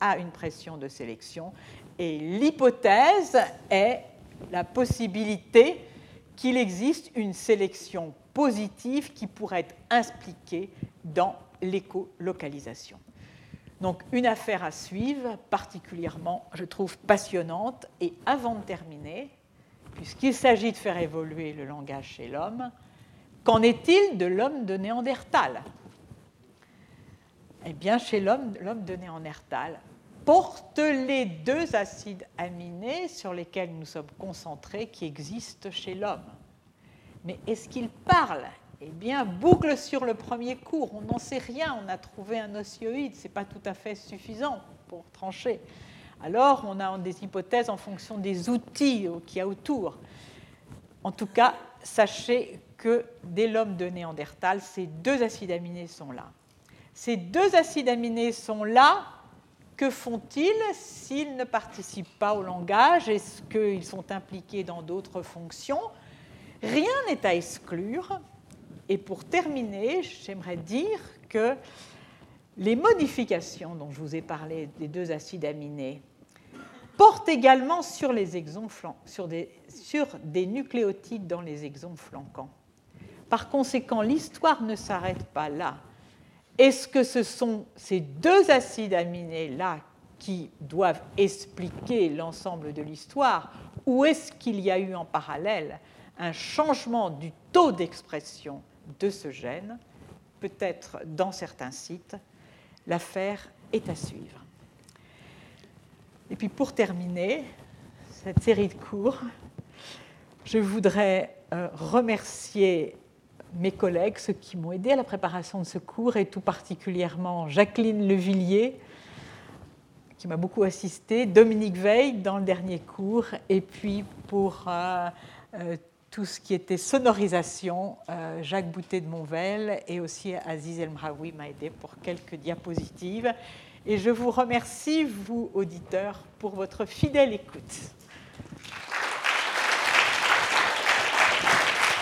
à une pression de sélection, et l'hypothèse est la possibilité qu'il existe une sélection positive qui pourrait être impliquée dans l'écolocalisation. Donc une affaire à suivre, particulièrement, je trouve, passionnante. Et avant de terminer, puisqu'il s'agit de faire évoluer le langage chez l'homme, qu'en est-il de l'homme de Néandertal? Eh bien, chez l'homme, l'homme de Néandertal porte les deux acides aminés sur lesquels nous sommes concentrés qui existent chez l'homme. Mais est-ce qu'il parle? Eh bien, boucle sur le premier cours, on n'en sait rien, on a trouvé un ocioïde, ce n'est pas tout à fait suffisant pour trancher. alors on a des hypothèses en fonction des outils qu'il y a autour. En tout cas, sachez que dès l'homme de Néandertal, ces deux acides aminés sont là. Ces deux acides aminés sont là. Que font-ils s'ils ne participent pas au langage? Est-ce qu'ils sont impliqués dans d'autres fonctions? Rien n'est à exclure. Et pour terminer, j'aimerais dire que les modifications dont je vous ai parlé des deux acides aminés portent également sur les exons sur des, sur des nucléotides dans les exons flanquants. Par conséquent, l'histoire ne s'arrête pas là. Est-ce que ce sont ces deux acides aminés-là qui doivent expliquer l'ensemble de l'histoire ou est-ce qu'il y a eu en parallèle un changement du taux d'expression de ce gène? Peut-être dans certains sites, l'affaire est à suivre. Et puis pour terminer cette série de cours, je voudrais euh, remercier mes collègues, ceux qui m'ont aidé à la préparation de ce cours, et tout particulièrement Jacqueline Levillier, qui m'a beaucoup assisté, Dominique Veil dans le dernier cours, et puis pour euh, euh, tout ce qui était sonorisation, euh, Jacques Boutet de Monvel et aussi Aziz El Mraoui m'a aidé pour quelques diapositives. Et je vous remercie, vous auditeurs, pour votre fidèle écoute.